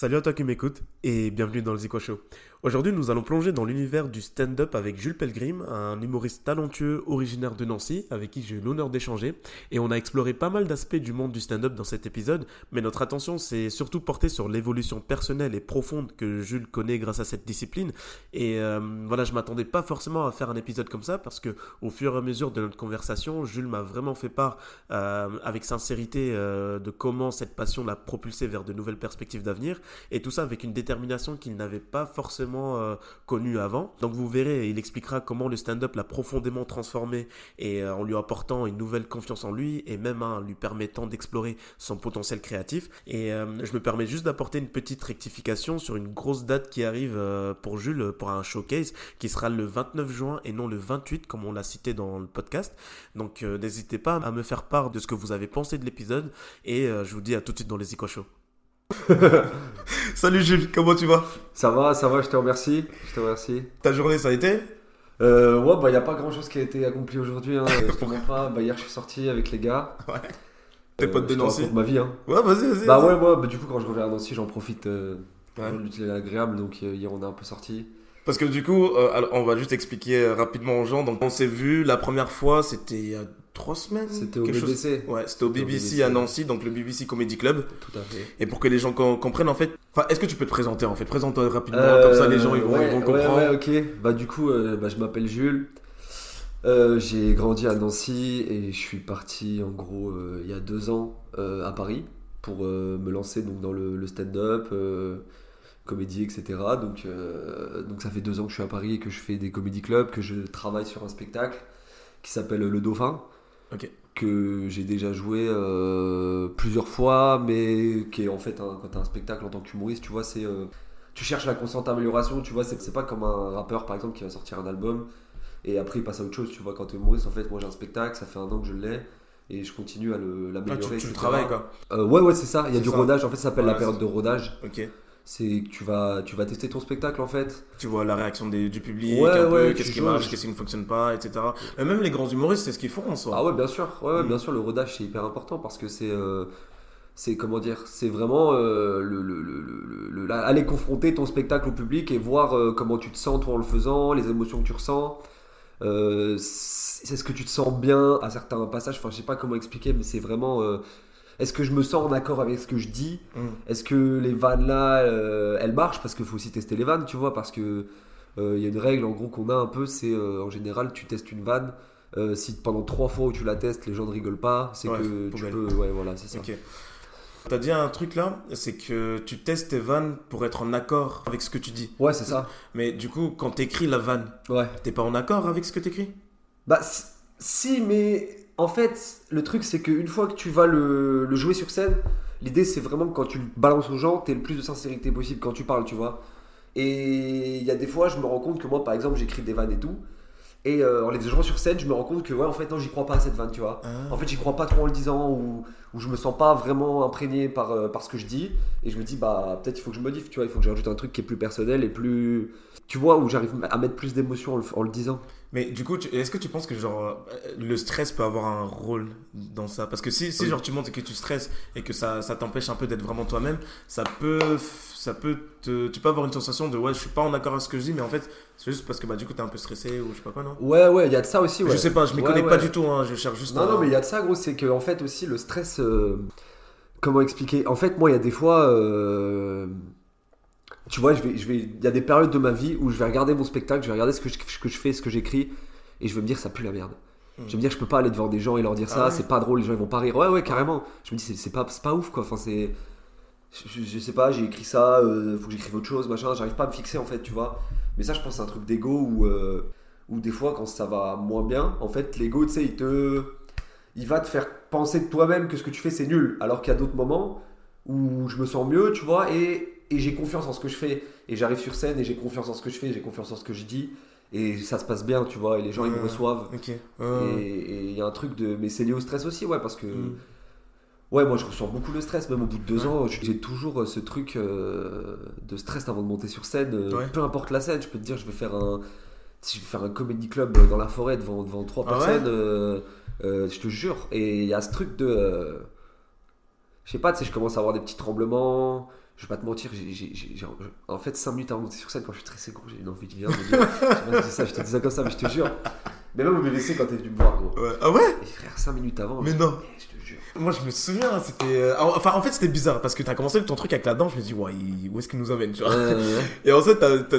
Salut à toi qui m'écoute et bienvenue dans le Zico Show. Aujourd'hui, nous allons plonger dans l'univers du stand-up avec Jules Pelgrim, un humoriste talentueux originaire de Nancy avec qui j'ai eu l'honneur d'échanger. Et on a exploré pas mal d'aspects du monde du stand-up dans cet épisode, mais notre attention s'est surtout portée sur l'évolution personnelle et profonde que Jules connaît grâce à cette discipline. Et euh, voilà, je m'attendais pas forcément à faire un épisode comme ça parce que au fur et à mesure de notre conversation, Jules m'a vraiment fait part euh, avec sincérité euh, de comment cette passion l'a propulsé vers de nouvelles perspectives d'avenir et tout ça avec une détermination qu'il n'avait pas forcément euh, connu avant. Donc vous verrez, il expliquera comment le stand-up l'a profondément transformé et euh, en lui apportant une nouvelle confiance en lui et même en lui permettant d'explorer son potentiel créatif. Et euh, je me permets juste d'apporter une petite rectification sur une grosse date qui arrive pour Jules pour un showcase qui sera le 29 juin et non le 28 comme on l'a cité dans le podcast. Donc n'hésitez pas à me faire part de ce que vous avez pensé de l'épisode et je vous dis à tout de suite dans les Eco Show. Salut Jules, comment tu vas? Ça va, ça va, je te remercie. Je te remercie. Ta journée, ça a été? Euh, Ouais, bah il n'y a pas grand chose qui a été accompli aujourd'hui. Hein, pas. Bah, hier, je suis sorti avec les gars. Ouais. Tes potes de euh, Nancy ma vie. Hein. Ouais, vas-y, vas-y. Bah, ouais, moi, bah, du coup, quand je reviens à Nancy, j'en profite. Euh, ouais. agréable, donc euh, hier, on est un peu sorti. Parce que du coup, euh, on va juste expliquer rapidement aux gens. Donc, on s'est vu la première fois, c'était il y a trois semaines. C'était au BBC. Ouais, c'était au BBC, à Nancy, donc le BBC Comedy Club. Tout à fait. Et pour que les gens comprennent, en fait, enfin, est-ce que tu peux te présenter en fait? Présente-toi rapidement, comme ça les gens ils vont, ouais, comprendre. Ouais, ouais, ok. Bah, du coup, euh, bah, je m'appelle Jules. Euh, j'ai grandi à Nancy et je suis parti en gros euh, il y a deux ans à Paris pour me lancer donc, dans le, le stand-up, comédie, etc. Donc, donc ça fait deux ans que je suis à Paris et que je fais des comédie clubs, que je travaille sur un spectacle qui s'appelle Le Dauphin que j'ai déjà joué euh, plusieurs fois, mais qui est en fait, un, quand tu as un spectacle en tant qu'humoriste, tu vois, c'est. Euh, tu cherches la constante amélioration, tu vois, c'est pas comme un rappeur par exemple qui va sortir un album et après il passe à autre chose, tu vois, quand tu es humoriste, en fait, moi j'ai un spectacle, ça fait un an que je l'ai et je continue à l'améliorer. Ah, tu, travailles quoi. Euh, Ouais, ouais, c'est ça, il y a du rodage, en fait, ça s'appelle la période de rodage. Ok c'est que tu vas, tu vas tester ton spectacle en fait. Tu vois la réaction du public, ouais, qu'est-ce qui marche, qu'est-ce qui ne fonctionne pas, etc. Et même les grands humoristes, c'est ce qu'ils font en soi. Ah ouais, bien sûr, ouais, mm. bien sûr, le rodage c'est hyper important parce que c'est. Euh, c'est comment dire c'est vraiment euh, le, le, le, aller confronter ton spectacle au public et voir euh, comment tu te sens toi en le faisant les émotions que tu ressens c'est ce que tu te sens bien à certains passages enfin je sais pas comment expliquer mais c'est vraiment est-ce que je me sens en accord avec ce que je dis mm. Est-ce que les vannes là, euh, elles marchent Parce qu'il faut aussi tester les vannes, tu vois, parce que euh, il y a une règle en gros qu'on a un peu, c'est euh, en général, tu testes une vanne. si pendant trois fois où tu la testes, les gens ne rigolent pas, c'est que tu peux. Ouais, voilà, c'est ça. T'as dit un truc là, c'est que tu testes tes vannes pour être en accord avec ce que tu dis. Ouais, c'est ça. Mais du coup, quand t'écris la vanne, ouais. t'es pas en accord avec ce que t'écris? Bah, si, mais en fait, le truc, c'est qu'une fois que tu vas le, jouer sur scène, l'idée, c'est vraiment que quand tu le balances aux gens, tu le plus de sincérité possible quand tu parles, tu vois. Et il y a des fois, je me rends compte que moi, par exemple, j'écris des vannes et tout. Et euh, en les jouant sur scène, je me rends compte que, ouais, en fait, non, j'y crois pas à cette vanne, tu vois. Ah. En fait, j'y crois pas trop en le disant, ou, ou je me sens pas vraiment imprégné par, euh, par ce que je dis. Et je me dis, bah, peut-être il faut que je modifie, tu vois. Il faut que j'ajoute un truc qui est plus personnel et plus. Tu vois, où j'arrive à mettre plus d'émotion en, le disant. Mais du coup, est-ce que tu penses que genre euh, le stress peut avoir un rôle dans ça? Parce que si, si genre tu montres que tu stresses et que ça, ça t'empêche un peu d'être vraiment toi-même, ça peut, ça peut te, tu peux avoir une sensation de ouais, je suis pas en accord avec ce que je dis, mais en fait, c'est juste parce que bah du coup t'es un peu stressé ou je sais pas quoi, non? Ouais, ouais, il y a de ça aussi. Ouais. Je sais pas, je m'y connais pas du tout, hein, je cherche juste. Non, non, mais il y a de ça, gros, c'est que en fait aussi le stress. Euh, comment expliquer? En fait, moi, il y a des fois. Euh, tu vois, je vais, je vais, il y a des périodes de ma vie où je vais regarder mon spectacle, je vais regarder ce que je, que je fais, ce que j'écris, et je vais me dire ça pue la merde. Hmm. Je vais me dire je peux pas aller devant des gens et leur dire ça, ah c'est pas drôle, les gens ils vont pas rire. Ouais ouais carrément. Je me dis c'est pas, pas ouf quoi. Enfin c'est, je, sais pas, j'ai écrit ça, euh, faut que j'écrive autre chose, machin. J'arrive pas à me fixer en fait, tu vois. Mais ça je pense c'est un truc d'ego où, euh, où des fois quand ça va moins bien, en fait l'ego tu sais il te, il va te faire penser de toi-même que ce que tu fais c'est nul. Alors qu'il y a d'autres moments où je me sens mieux, tu vois, et et j'ai confiance en ce que je fais. Et j'arrive sur scène et j'ai confiance en ce que je fais, j'ai confiance en ce que je dis. Et ça se passe bien, tu vois, et les gens ils me reçoivent. Et il y a un truc de. Mais c'est lié au stress aussi, ouais, parce que. Mm. Ouais, moi je ressens beaucoup de stress, même au bout de deux ans, j'ai toujours euh, ce truc euh, de stress avant de monter sur scène. Euh, peu importe la scène, je peux te dire, je vais faire un, si je vais faire un comedy club dans la forêt devant, devant trois ah personnes, je te jure. Et il y a ce truc de. je sais pas, tu sais, je commence à avoir des petits tremblements, je vais pas te mentir, en fait, 5 minutes avant de monter sur scène, quand je suis stressé, gros, j'ai une envie de dire- Je ça, je te dis ça comme ça, mais je te jure. Mais même au BBC, quand t'es venu me voir, gros. Ouais. Ah ouais? Et frère, 5 minutes avant. Mais je- non. Eh, je te jure. Moi, je me souviens, c'était. euh, Enfin, en fait, c'était bizarre parce que t'as commencé ton truc avec la danse. Je me dis, ouais, où est-ce qu'il nous amène, tu vois? Ouais, ouais, ouais. Et en fait,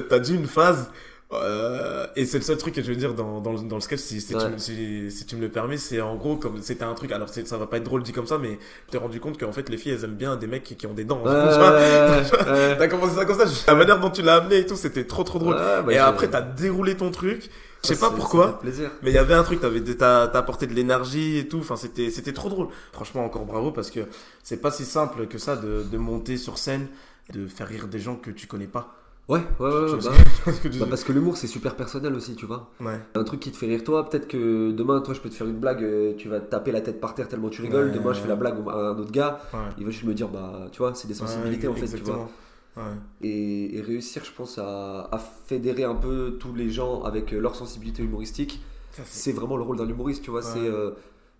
t'as dit une phase. Euh, et c'est le seul truc que je veux dire dans, dans, le, dans le sketch, si, si, tu, Ouais. me- si, si tu me le permets, c'est en gros comme c'était un truc. Alors, ça va pas être drôle dit comme ça, mais je t'ai rendu compte qu'en fait, les filles, elles aiment bien des mecs qui, qui ont des dents. Ouais, tu vois. ouais. T'as commencé ça comme ça, la manière dont tu l'as amené et tout, c'était trop trop drôle. Ouais, bah, et après, t'as déroulé ton truc. Je sais pas pourquoi. Mais il y avait un truc, t'avais, t'as, t'as apporté de l'énergie et tout, enfin c'était, c'était trop drôle. Franchement, encore bravo parce que c'est pas si simple que ça de, de monter sur scène, de faire rire des gens que tu connais pas. Ouais, ouais, ouais. Bah, que bah, parce que l'humour, c'est super personnel aussi, tu vois. Ouais. Un truc qui te fait rire toi, peut-être que demain, toi, je peux te faire une blague, euh, tu vas te taper la tête par terre tellement tu rigoles. Ouais. Demain, je fais la blague à un autre gars, il va juste me dire, bah, tu vois, c'est des sensibilités en fait, tu vois. Et, et réussir, je pense, à, à fédérer un peu tous les gens avec euh, leur sensibilité humoristique, c'est- vraiment le rôle d'un humoriste, tu vois. C'est euh,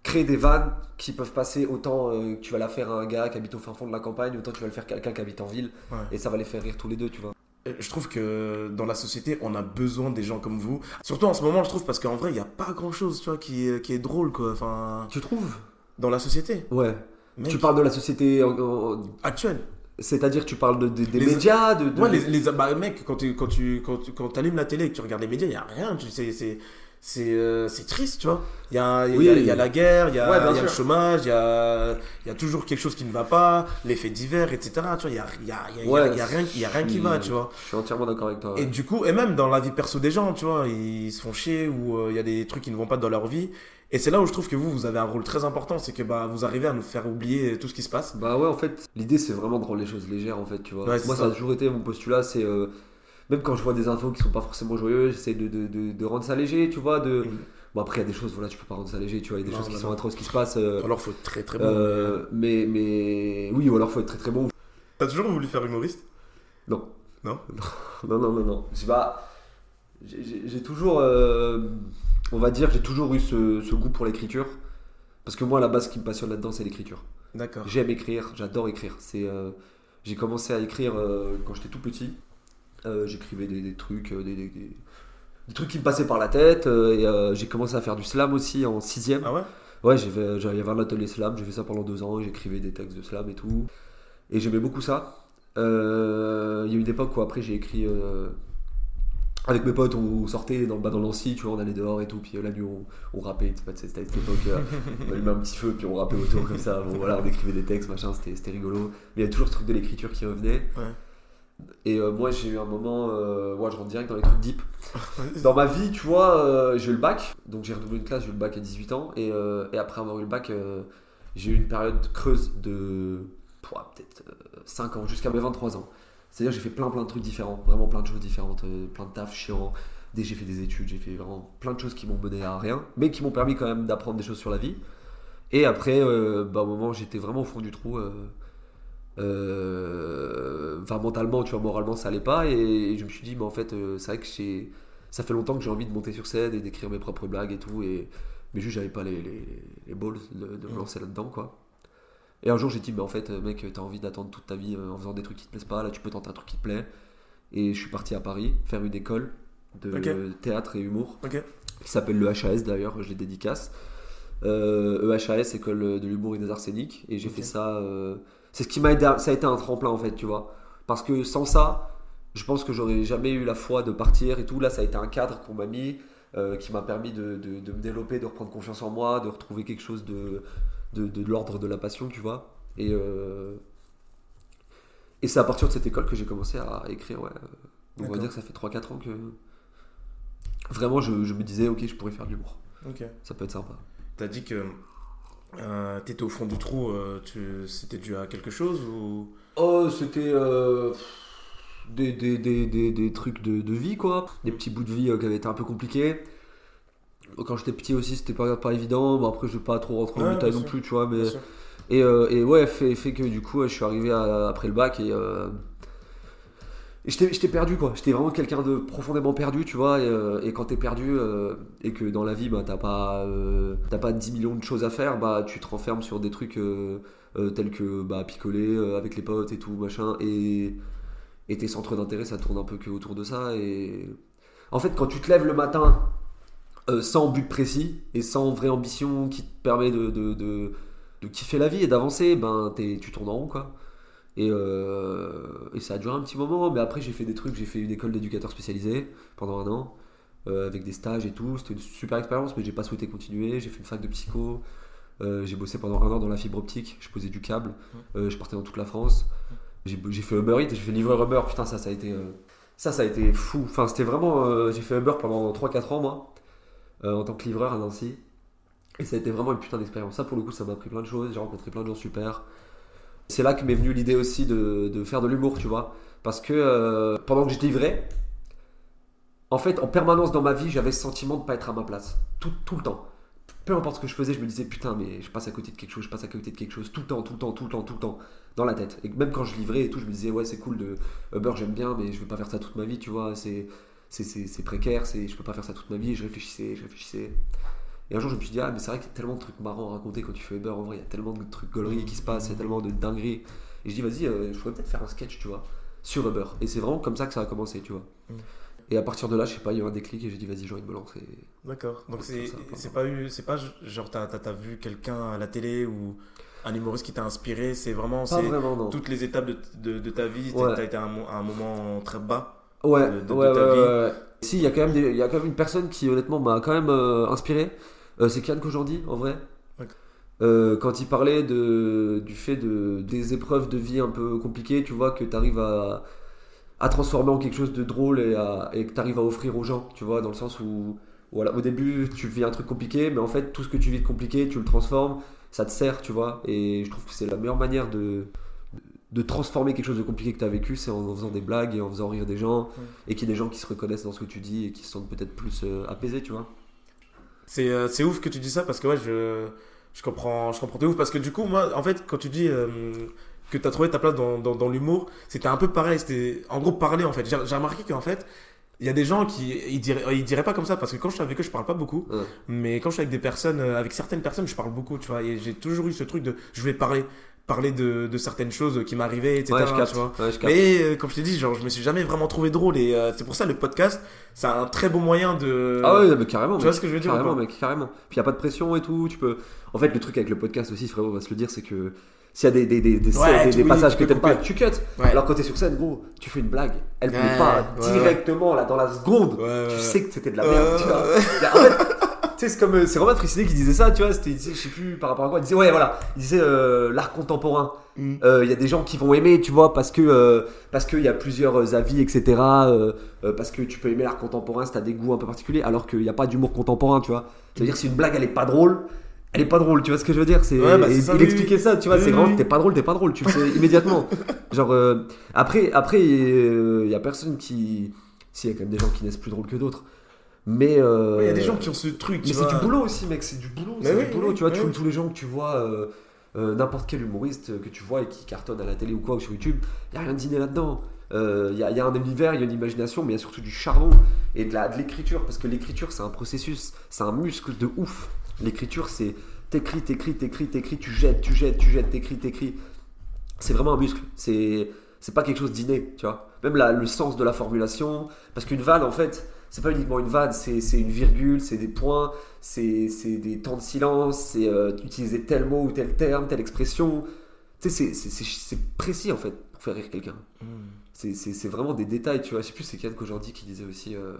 créer des vannes qui peuvent passer autant euh, que tu vas la faire à un gars qui habite au fin fond de la campagne, autant tu vas le faire à quelqu'un qui habite en ville, Ouais. et ça va les faire rire tous les deux, tu vois. Je trouve que dans la société, on a besoin des gens comme vous. Surtout en ce moment, je trouve, parce qu'en vrai, il n'y a pas grand chose, tu vois, qui est, qui est drôle, quoi. Enfin, Tu trouves? dans la société. Ouais. Mec, Tu parles de la société, actuelle. c'est-à-dire tu parles de, de- des Les- médias, de, de- Ouais, les, les- bah, mec, quand tu quand tu quand tu quand allumes la télé et que tu regardes les médias, il y a rien. Tu sais, c'est c'est euh, c'est triste, tu vois. Il y a il y a- Oui. il y a la guerre, il y a, Ouais, bien il y a le chômage, il y a il y a toujours quelque chose qui ne va pas, l'effet divers, etc. Tu vois, il y a il y a il y a, il y a- Ouais, rien il y a rien qui va, tu vois. Je suis entièrement d'accord avec toi. ouais. Et du coup, et même dans la vie perso des gens, tu vois, ils se font chier ou euh, il y a des trucs qui ne vont pas dans leur vie. Et c'est là où je trouve que vous, vous avez un rôle très important, c'est que bah, vous arrivez à nous faire oublier tout ce qui se passe. Bah ouais, en fait, l'idée c'est vraiment de rendre les choses légères, en fait, tu vois. Moi, ça. ça. a toujours été mon postulat, c'est. euh, même quand je vois des infos qui sont pas forcément joyeuses, j'essaie de, de, de, de rendre ça léger, tu vois. De... Bon, après, il y a des choses, voilà, tu peux pas rendre ça léger, tu vois. Il y a des Non, choses qui non, sont atroces qui se passent. euh, Alors, faut être très très bon. euh, mais, mais. Oui, ou alors faut être très très bon. T'as toujours voulu faire humoriste? Non. Non? Non, non, non, non. J'ai pas. J'ai- toujours. euh, on va dire, j'ai toujours eu ce, ce goût pour l'écriture. Parce que moi, à la base, ce qui me passionne là-dedans, c'est l'écriture. D'accord. J'aime écrire, j'adore écrire. C'est, euh, j'ai commencé à écrire euh, quand j'étais tout petit. Euh, j'écrivais des, des trucs, euh, des, des- des- des trucs qui me passaient par la tête. euh, et j'ai commencé à faire du slam aussi en sixième. Ah ouais? Ouais, il y avait un atelier slam, j'ai fait ça pendant deux ans, j'écrivais des textes de slam et tout. Et j'aimais beaucoup ça. Euh, Il y a eu une époque où après j'ai écrit euh, avec mes potes, on sortait dans, bah, dans Nancy, tu vois, on allait dehors et tout, puis euh, la nuit on, on rappait, c'était à cette époque, on allumait un petit feu, puis on rappait autour comme ça, bon voilà, on écrivait des textes, machin, c'était c'était rigolo. Mais il y a toujours ce truc de l'écriture qui revenait. Ouais. Et euh, moi j'ai eu un moment, euh, ouais, je rentre direct dans les trucs deep. Dans ma vie, tu vois, euh, j'ai eu le bac, donc j'ai redoublé une classe, j'ai eu le bac à 18 ans, et, et après avoir eu le bac, j'ai eu une période creuse de peut-être 5 ans, jusqu'à mes 23 ans. C'est-à-dire j'ai fait plein plein de trucs différents, vraiment plein de choses différentes, plein de taf chiants. Dès j'ai fait des études, j'ai fait vraiment plein de choses qui m'ont mené à rien, mais qui m'ont permis quand même d'apprendre des choses sur la vie. Et après, bah, au moment j'étais vraiment au fond du trou, enfin mentalement, tu vois, moralement ça allait pas, et, je me suis dit, mais en fait, euh, c'est vrai que j'ai, ça fait longtemps que j'ai envie de monter sur scène et d'écrire mes propres blagues et tout, et mais juste j'avais pas les, les, les balls de, de me Mm. lancer là-dedans, quoi. Et un jour j'ai dit, mais en fait, euh, mec, t'as envie d'attendre toute ta vie euh, en faisant des trucs qui te plaisent pas, là tu peux tenter un truc qui te plaît. Et je suis parti à Paris faire une école de théâtre et humour Ok. qui s'appelle le HAS d'ailleurs, je les dédicace. Euh, EHAS, école de l'humour et des arséniques, et j'ai fait ça. euh, c'est ce qui m'a aidé, à- ça a été un tremplin en fait, tu vois. Parce que sans ça, je pense que j'aurais jamais eu la foi de partir et tout. Là, ça a été un cadre qu'on m'a mis, euh, qui m'a permis de, de- de me développer, de reprendre confiance en moi, de retrouver quelque chose de, de, de l'ordre de la passion, tu vois. Et, euh, et c'est à partir de cette école que j'ai commencé à écrire, ouais. Donc on va dire que ça fait 3-4 ans que. Vraiment, je, je me disais, ok, je pourrais faire de l'humour. Ça peut être sympa. T'as dit que euh, t'étais au fond du trou, euh, tu... c'était dû à quelque chose ou? Oh, c'était euh, des, des, des, des, des trucs de, de vie, quoi. Des petits bouts de vie euh, qui avaient été un peu compliqués. Quand j'étais petit aussi, c'était pas, pas évident. Bon, après, je vais pas trop rentrer en Ouais, détail non sûr. plus, tu vois. Mais... Et, euh, et ouais, fait, fait que du coup, je suis arrivé à- après le bac et. euh, Et j'étais perdu quoi, j'étais vraiment quelqu'un de profondément perdu, tu vois. Et, euh, quand t'es perdu euh, et que dans la vie, bah, t'as pas, euh, pas 10 millions de choses à faire, bah tu te renfermes sur des trucs euh, tels que bah, picoler avec les potes et tout, machin. Et, tes centres d'intérêt, ça tourne un peu que autour de ça. Et en fait, quand tu te lèves le matin sans but précis et sans vraie ambition qui te permet de, de, de, de kiffer la vie et d'avancer, ben tu tournes en rond quoi. Et, euh, et ça a duré un petit moment, mais après j'ai fait des trucs, j'ai fait une école d'éducateur spécialisé pendant un an, euh, avec des stages et tout. C'était une super expérience, mais j'ai pas souhaité continuer. J'ai fait une fac de psycho, euh, j'ai bossé pendant un an dans la fibre optique, je posais du câble, je partais dans toute la France. J'ai fait Uber Eats, j'ai fait livreur Uber, putain ça ça a été... ça ça a été fou, enfin c'était vraiment... j'ai fait Uber pendant 3-4 ans moi, en tant que livreur à Nancy. Et ça a été vraiment une putain d'expérience. Ça, pour le coup, ça m'a appris plein de choses. J'ai rencontré plein de gens super. C'est là que m'est venue l'idée aussi de, de faire de l'humour, tu vois. Parce que euh, pendant que je livrais, en fait, en permanence dans ma vie, j'avais ce sentiment de pas être à ma place. Tout, tout le temps. Peu importe ce que je faisais, je me disais putain, mais je passe à côté de quelque chose, je passe à côté de quelque chose, tout le temps, tout le temps, tout le temps, tout le temps, dans la tête. Et même quand je livrais et tout, je me disais ouais, c'est cool de Uber, j'aime bien, mais je vais pas faire ça toute ma vie, tu vois. C'est c'est précaire, c'est je peux pas faire ça toute ma vie. Je réfléchissais, je réfléchissais. Et un jour, je me suis dit, ah, mais c'est vrai qu'il y a tellement de trucs marrants à raconter quand tu fais Uber. En vrai, il y a tellement de trucs gauleries qui se passent, il y a tellement de dingueries. Et je dis, vas-y, euh, je pourrais peut-être faire un sketch, tu vois, sur Uber. Et c'est vraiment comme ça que ça a commencé, tu vois. Mm. Et à partir de là, je sais pas, il y a eu un déclic et j'ai dit, vas-y, j'ai envie de me lancer. D'accord. Donc c'est pas eu pas genre t'as t'as vu quelqu'un à la télé ou un humoriste qui t'a inspiré. C'est vraiment vraiment, toutes les étapes de, de, de ta vie. Ouais. T'as été à un, mo- à un moment très bas. Ouais, de- de- ouais, ta ouais, vie. Si, il y, a quand même des- y a quand même une personne qui, honnêtement, m'a quand même euh, inspiré. Euh, c'est Kian Kojandi, en vrai. Euh, quand il parlait de, du fait de, des épreuves de vie un peu compliquées, tu vois, que tu arrives à, à transformer en quelque chose de drôle et, à- et que tu arrives à offrir aux gens, tu vois, dans le sens où, voilà, au début, tu vis un truc compliqué, mais en fait, tout ce que tu vis de compliqué, tu le transformes, ça te sert, tu vois, et je trouve que c'est la meilleure manière de, de transformer quelque chose de compliqué que tu as vécu, c'est en faisant des blagues et en faisant rire des gens, et qu'il y ait des gens qui se reconnaissent dans ce que tu dis et qui se sentent peut-être plus euh, apaisés, tu vois. C'est euh, c'est ouf que tu dis ça parce que ouais je je comprends je comprends de ouf parce que du coup moi en fait quand tu dis euh, que t'as trouvé ta place dans, dans, dans l'humour c'était un peu pareil c'était en gros parler en fait. J'ai j'ai remarqué qu'en fait il y a des gens qui ils diraient ils diraient pas comme ça parce que quand je suis avec eux je parle pas beaucoup. Mais quand je suis avec des personnes euh, avec certaines personnes je parle beaucoup tu vois. Et j'ai toujours eu ce truc de je vais parler parler de, de certaines choses qui m'arrivaient etc Ouais, je capte. tu vois Ouais, je capte. mais euh, comme je t'ai dit genre je me suis jamais vraiment trouvé drôle et euh, c'est pour ça le podcast c'est un très bon moyen de Ah ouais, mais carrément. tu mec. vois ce que je veux dire Carrément, mec, carrément. Puis il n'y a pas de pression et tout. Tu peux... En fait, le truc avec le podcast aussi, frérot, on va se le dire, c'est que s'il y a des, des, des, des, Ouais, des- tu- des oui, passages que t'aimes pas, tu cut. Ouais. Alors quand t'es sur scène, gros, tu fais une blague. Elle Ouais, pas directement, là, dans la seconde. Tu sais que c'était de la merde, tu vois. y En fait, sais, c'est comme. euh, C'est Romain Frissinet qui disait ça, tu vois. C'était, je sais plus par rapport à quoi. Il disait, ouais, voilà. Il disait euh, l'art contemporain. Mm. Euh, Il y a des gens qui vont aimer, tu vois, parce que euh, parce qu'il y a plusieurs avis, etc. euh, euh, parce que tu peux aimer l'art contemporain si t'as des goûts un peu particuliers, alors qu'il n'y a pas d'humour contemporain, tu vois. C'est-à-dire si une blague elle est pas drôle, elle est pas drôle, tu vois ce que je veux dire C'est Ouais, bah, c'est et ça, il oui, expliquait ça, tu vois. Oui, c'est oui, vraiment t'es pas drôle, t'es pas drôle, tu le sais immédiatement. Genre euh, après après il y a personne qui, si il y a quand même des gens qui naissent plus drôles que d'autres, mais euh, Il y a des gens qui ont ce truc, mais c'est du boulot aussi, mec, c'est du boulot. C'est oui, du boulot, oui, tu vois. tous- oui. tous les gens que tu vois, euh, euh, n'importe quel humoriste que tu vois et qui cartonne à la télé ou quoi, ou sur YouTube, il n'y a rien d'inné là-dedans. Euh, Il y, a, y a un univers, il y a une imagination, mais il y a surtout du charbon et de la- de l'écriture. Parce que l'écriture, c'est un processus, c'est un muscle de ouf. L'écriture, c'est t'écris, t'écris, t'écris, t'écris, tu jettes, tu jettes, tu jettes, t'écris, t'écris. C'est vraiment un muscle. C'est c'est pas quelque chose d'inné, tu vois. Même la- le sens de la formulation. Parce qu'une vanne, en fait, c'est pas uniquement une vanne, c'est une virgule, c'est des points, c'est des temps de silence, c'est euh, utiliser tel mot ou tel terme, telle expression. Tu sais, c'est- précis, en fait, pour faire rire quelqu'un. Mm. C'est- vraiment des détails, tu vois. Je sais plus, c'est Kian qu'aujourd'hui qui disait aussi. euh,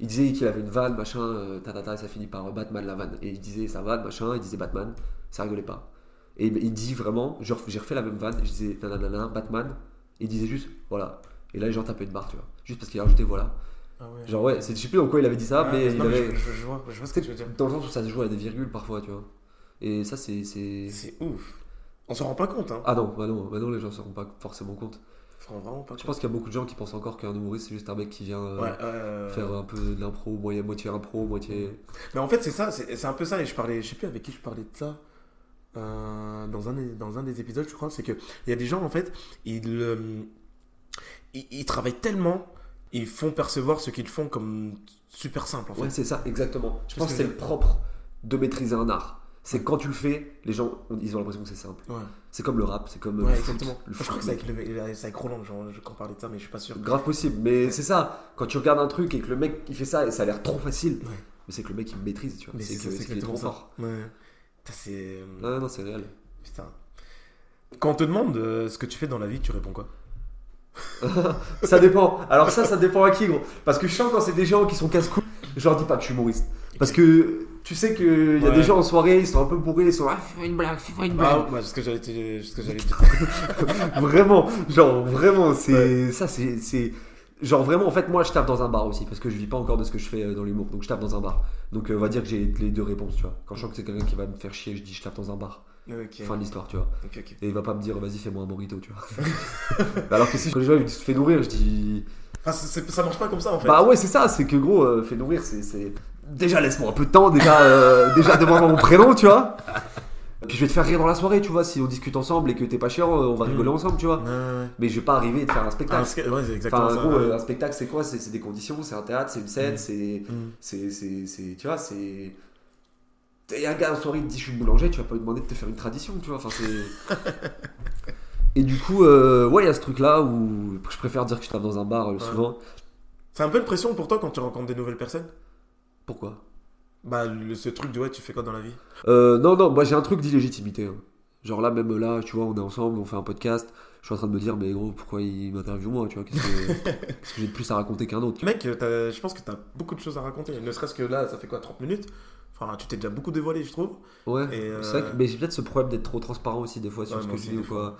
il disait qu'il avait une vanne, machin, euh, tatata, et ça finit par euh, Batman la vanne. Et il disait sa vanne, machin, il disait Batman, ça rigolait pas. Et il dit vraiment, j'ai refait la même vanne, je disais nanana, Batman, et il disait juste, voilà. Et là, les gens tapaient de barre, tu vois. Juste parce qu'il a rajouté voilà. Ah ouais. Genre, ouais, c'est- je sais plus dans quoi il avait dit ça, Ouais, mais il mais avait. je, je- je vois, je vois ce que tu veux dire. Dans le sens où ça se joue à des virgules parfois, tu vois. Et ça, c'est. c'est- ouf. On s'en rend pas compte, hein. Ah non, bah non, bah non, les gens se rendent pas forcément compte. S'en pas Je pense qu'il y a beaucoup de gens qui pensent encore qu'un humoriste, c'est juste un mec qui vient. euh, Ouais, euh, faire un peu de l'impro, moitié, moitié impro, moitié. Mais en fait, c'est ça, c'est c'est un peu ça. Et je parlais, je sais plus avec qui je parlais de ça. euh, dans, un, des- dans un des épisodes, je crois, c'est que il y a des gens, en fait, ils, euh, ils, travaillent tellement, ils font percevoir ce qu'ils font comme super simple en fait. Ouais, c'est ça, exactement. Je pense que c'est le propre de maîtriser un art. C'est quand tu le fais, les gens ils ont l'impression que c'est simple. Ouais, C'est comme le rap, c'est comme euh, Ouais, le foot, exactement. le je crois foot, que c'est avec, le- avec Roland genre, je- qu'on parlait de ça, mais je suis pas sûr. Grave possible, mais c'est ça. Quand tu regardes un truc et que le mec il fait ça et ça a l'air trop facile, mais c'est que le mec il maîtrise, tu vois. Mais C'est que- c'est c'est qu'il est trop fort. Ouais. C'est. Non, non, c'est réel. Putain. Quand on te demande euh, ce que tu fais dans la vie, tu réponds quoi? Ça dépend. Alors ça, ça dépend à qui, gros. Parce que je sens quand c'est des gens qui sont casse-couilles, je leur dis pas que je suis humoriste. Parce que tu sais qu'il y a des gens en soirée, ils sont un peu bourrés, ils sont ah, fais-moi une blague, fais-moi une blague. Ah, ouais, ce que j'allais te- ce que j'allais dire. vraiment, genre vraiment, c'est ça, c'est c'est- genre vraiment. En fait, moi, je tape dans un bar aussi parce que je vis pas encore de ce que je fais euh, dans l'humour, donc je tape dans un bar. Donc euh, on va dire que j'ai les deux réponses, tu vois. Quand je sens que c'est quelqu'un qui va me faire chier, je dis je tape dans un bar. Fin de l'histoire, tu vois. Et il va pas me dire vas-y fais-moi un morito, tu vois. Alors que si quand les gens ils disent fais nourrir, je dis Enfin, ça marche pas comme ça en fait. Bah ouais, c'est ça, c'est que gros, euh, fais nourrir, c'est. Déjà, laisse-moi un peu de temps, déjà, euh, déjà demande-moi mon prénom, tu vois. Puis je vais te faire rire dans la soirée, tu vois, si on discute ensemble et que t'es pas chiant, euh, on va Mm. rigoler ensemble, tu vois. Ouais, ouais. Mais je vais pas arriver et te faire un spectacle. ouais, exactement Enfin, ça. gros, ouais. euh, un spectacle, c'est quoi? C'est des conditions, c'est un théâtre, c'est une scène, Mm. c'est. Mm. c'est, c'est, c'est- Tu vois, c'est. Et un gars en soirée il te dit je suis boulanger, tu vas pas lui demander de te faire une tradition, tu vois. Enfin, c'est. et du coup, euh, ouais, il y a ce truc-là où je préfère dire que je tape dans un bar euh, souvent. C'est un peu une pression pour toi quand tu rencontres des nouvelles personnes? Pourquoi? Bah, le- ce truc de ouais, tu fais quoi dans la vie? Euh, non, non, moi j'ai un truc d'illégitimité. hein. Genre là, même là, tu vois, on est ensemble, on fait un podcast. Je suis en train de me dire, mais gros, pourquoi il m'interviewe moi, tu vois Qu'est-ce que, qu'est-ce que j'ai de plus à raconter qu'un autre Mec, je pense que t'as beaucoup de choses à raconter. Ne serait-ce que là, ça fait quoi 30 minutes? Enfin, tu t'es déjà beaucoup dévoilé, je trouve. Ouais, euh, c'est vrai que, mais j'ai peut-être ce problème d'être trop transparent aussi des fois sur Ouais, ce que je dis ou quoi.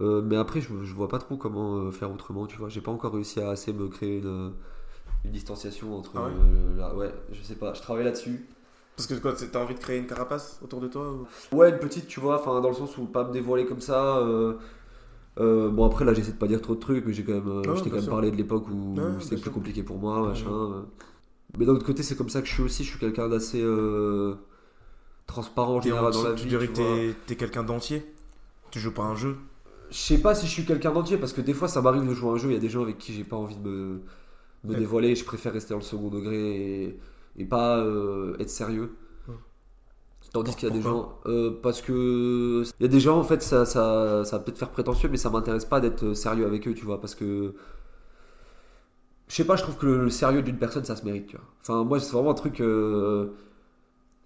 Euh, mais après, je, je vois pas trop comment euh, faire autrement, tu vois. J'ai pas encore réussi à assez me créer une, une distanciation entre. Ah ouais euh, là, ouais, je sais pas, je travaille là-dessus. Parce que quoi, t'as envie de créer une carapace autour de toi ou... Ouais, une petite, tu vois, enfin, dans le sens où pas me dévoiler comme ça. euh, bon, après, là, j'essaie de pas dire trop de trucs, mais j'ai quand même, Ah, je t'ai quand même sûr. parlé de l'époque où Ouais, c'était plus sûr. compliqué pour moi, machin. Ouais. Mais d'un autre côté, c'est comme ça que je suis aussi. Je suis quelqu'un d'assez euh, transparent en général en- dans la tu vie. dirais tu que vois. t'es- quelqu'un d'entier? Tu joues pas un jeu? Je sais pas si je suis quelqu'un d'entier parce que des fois ça m'arrive de jouer à un jeu, il y a des gens avec qui j'ai pas envie de me, me Ouais. dévoiler, je préfère rester dans le second degré et, et pas euh, être sérieux. Tandis qu'il y a des gens. Euh, parce que. Il y a des gens en fait, ça, ça, ça va peut-être faire prétentieux, mais ça m'intéresse pas d'être sérieux avec eux, tu vois, parce que. Je sais pas, je trouve que le, le sérieux d'une personne ça se mérite, tu vois. Enfin, moi c'est vraiment un truc. euh,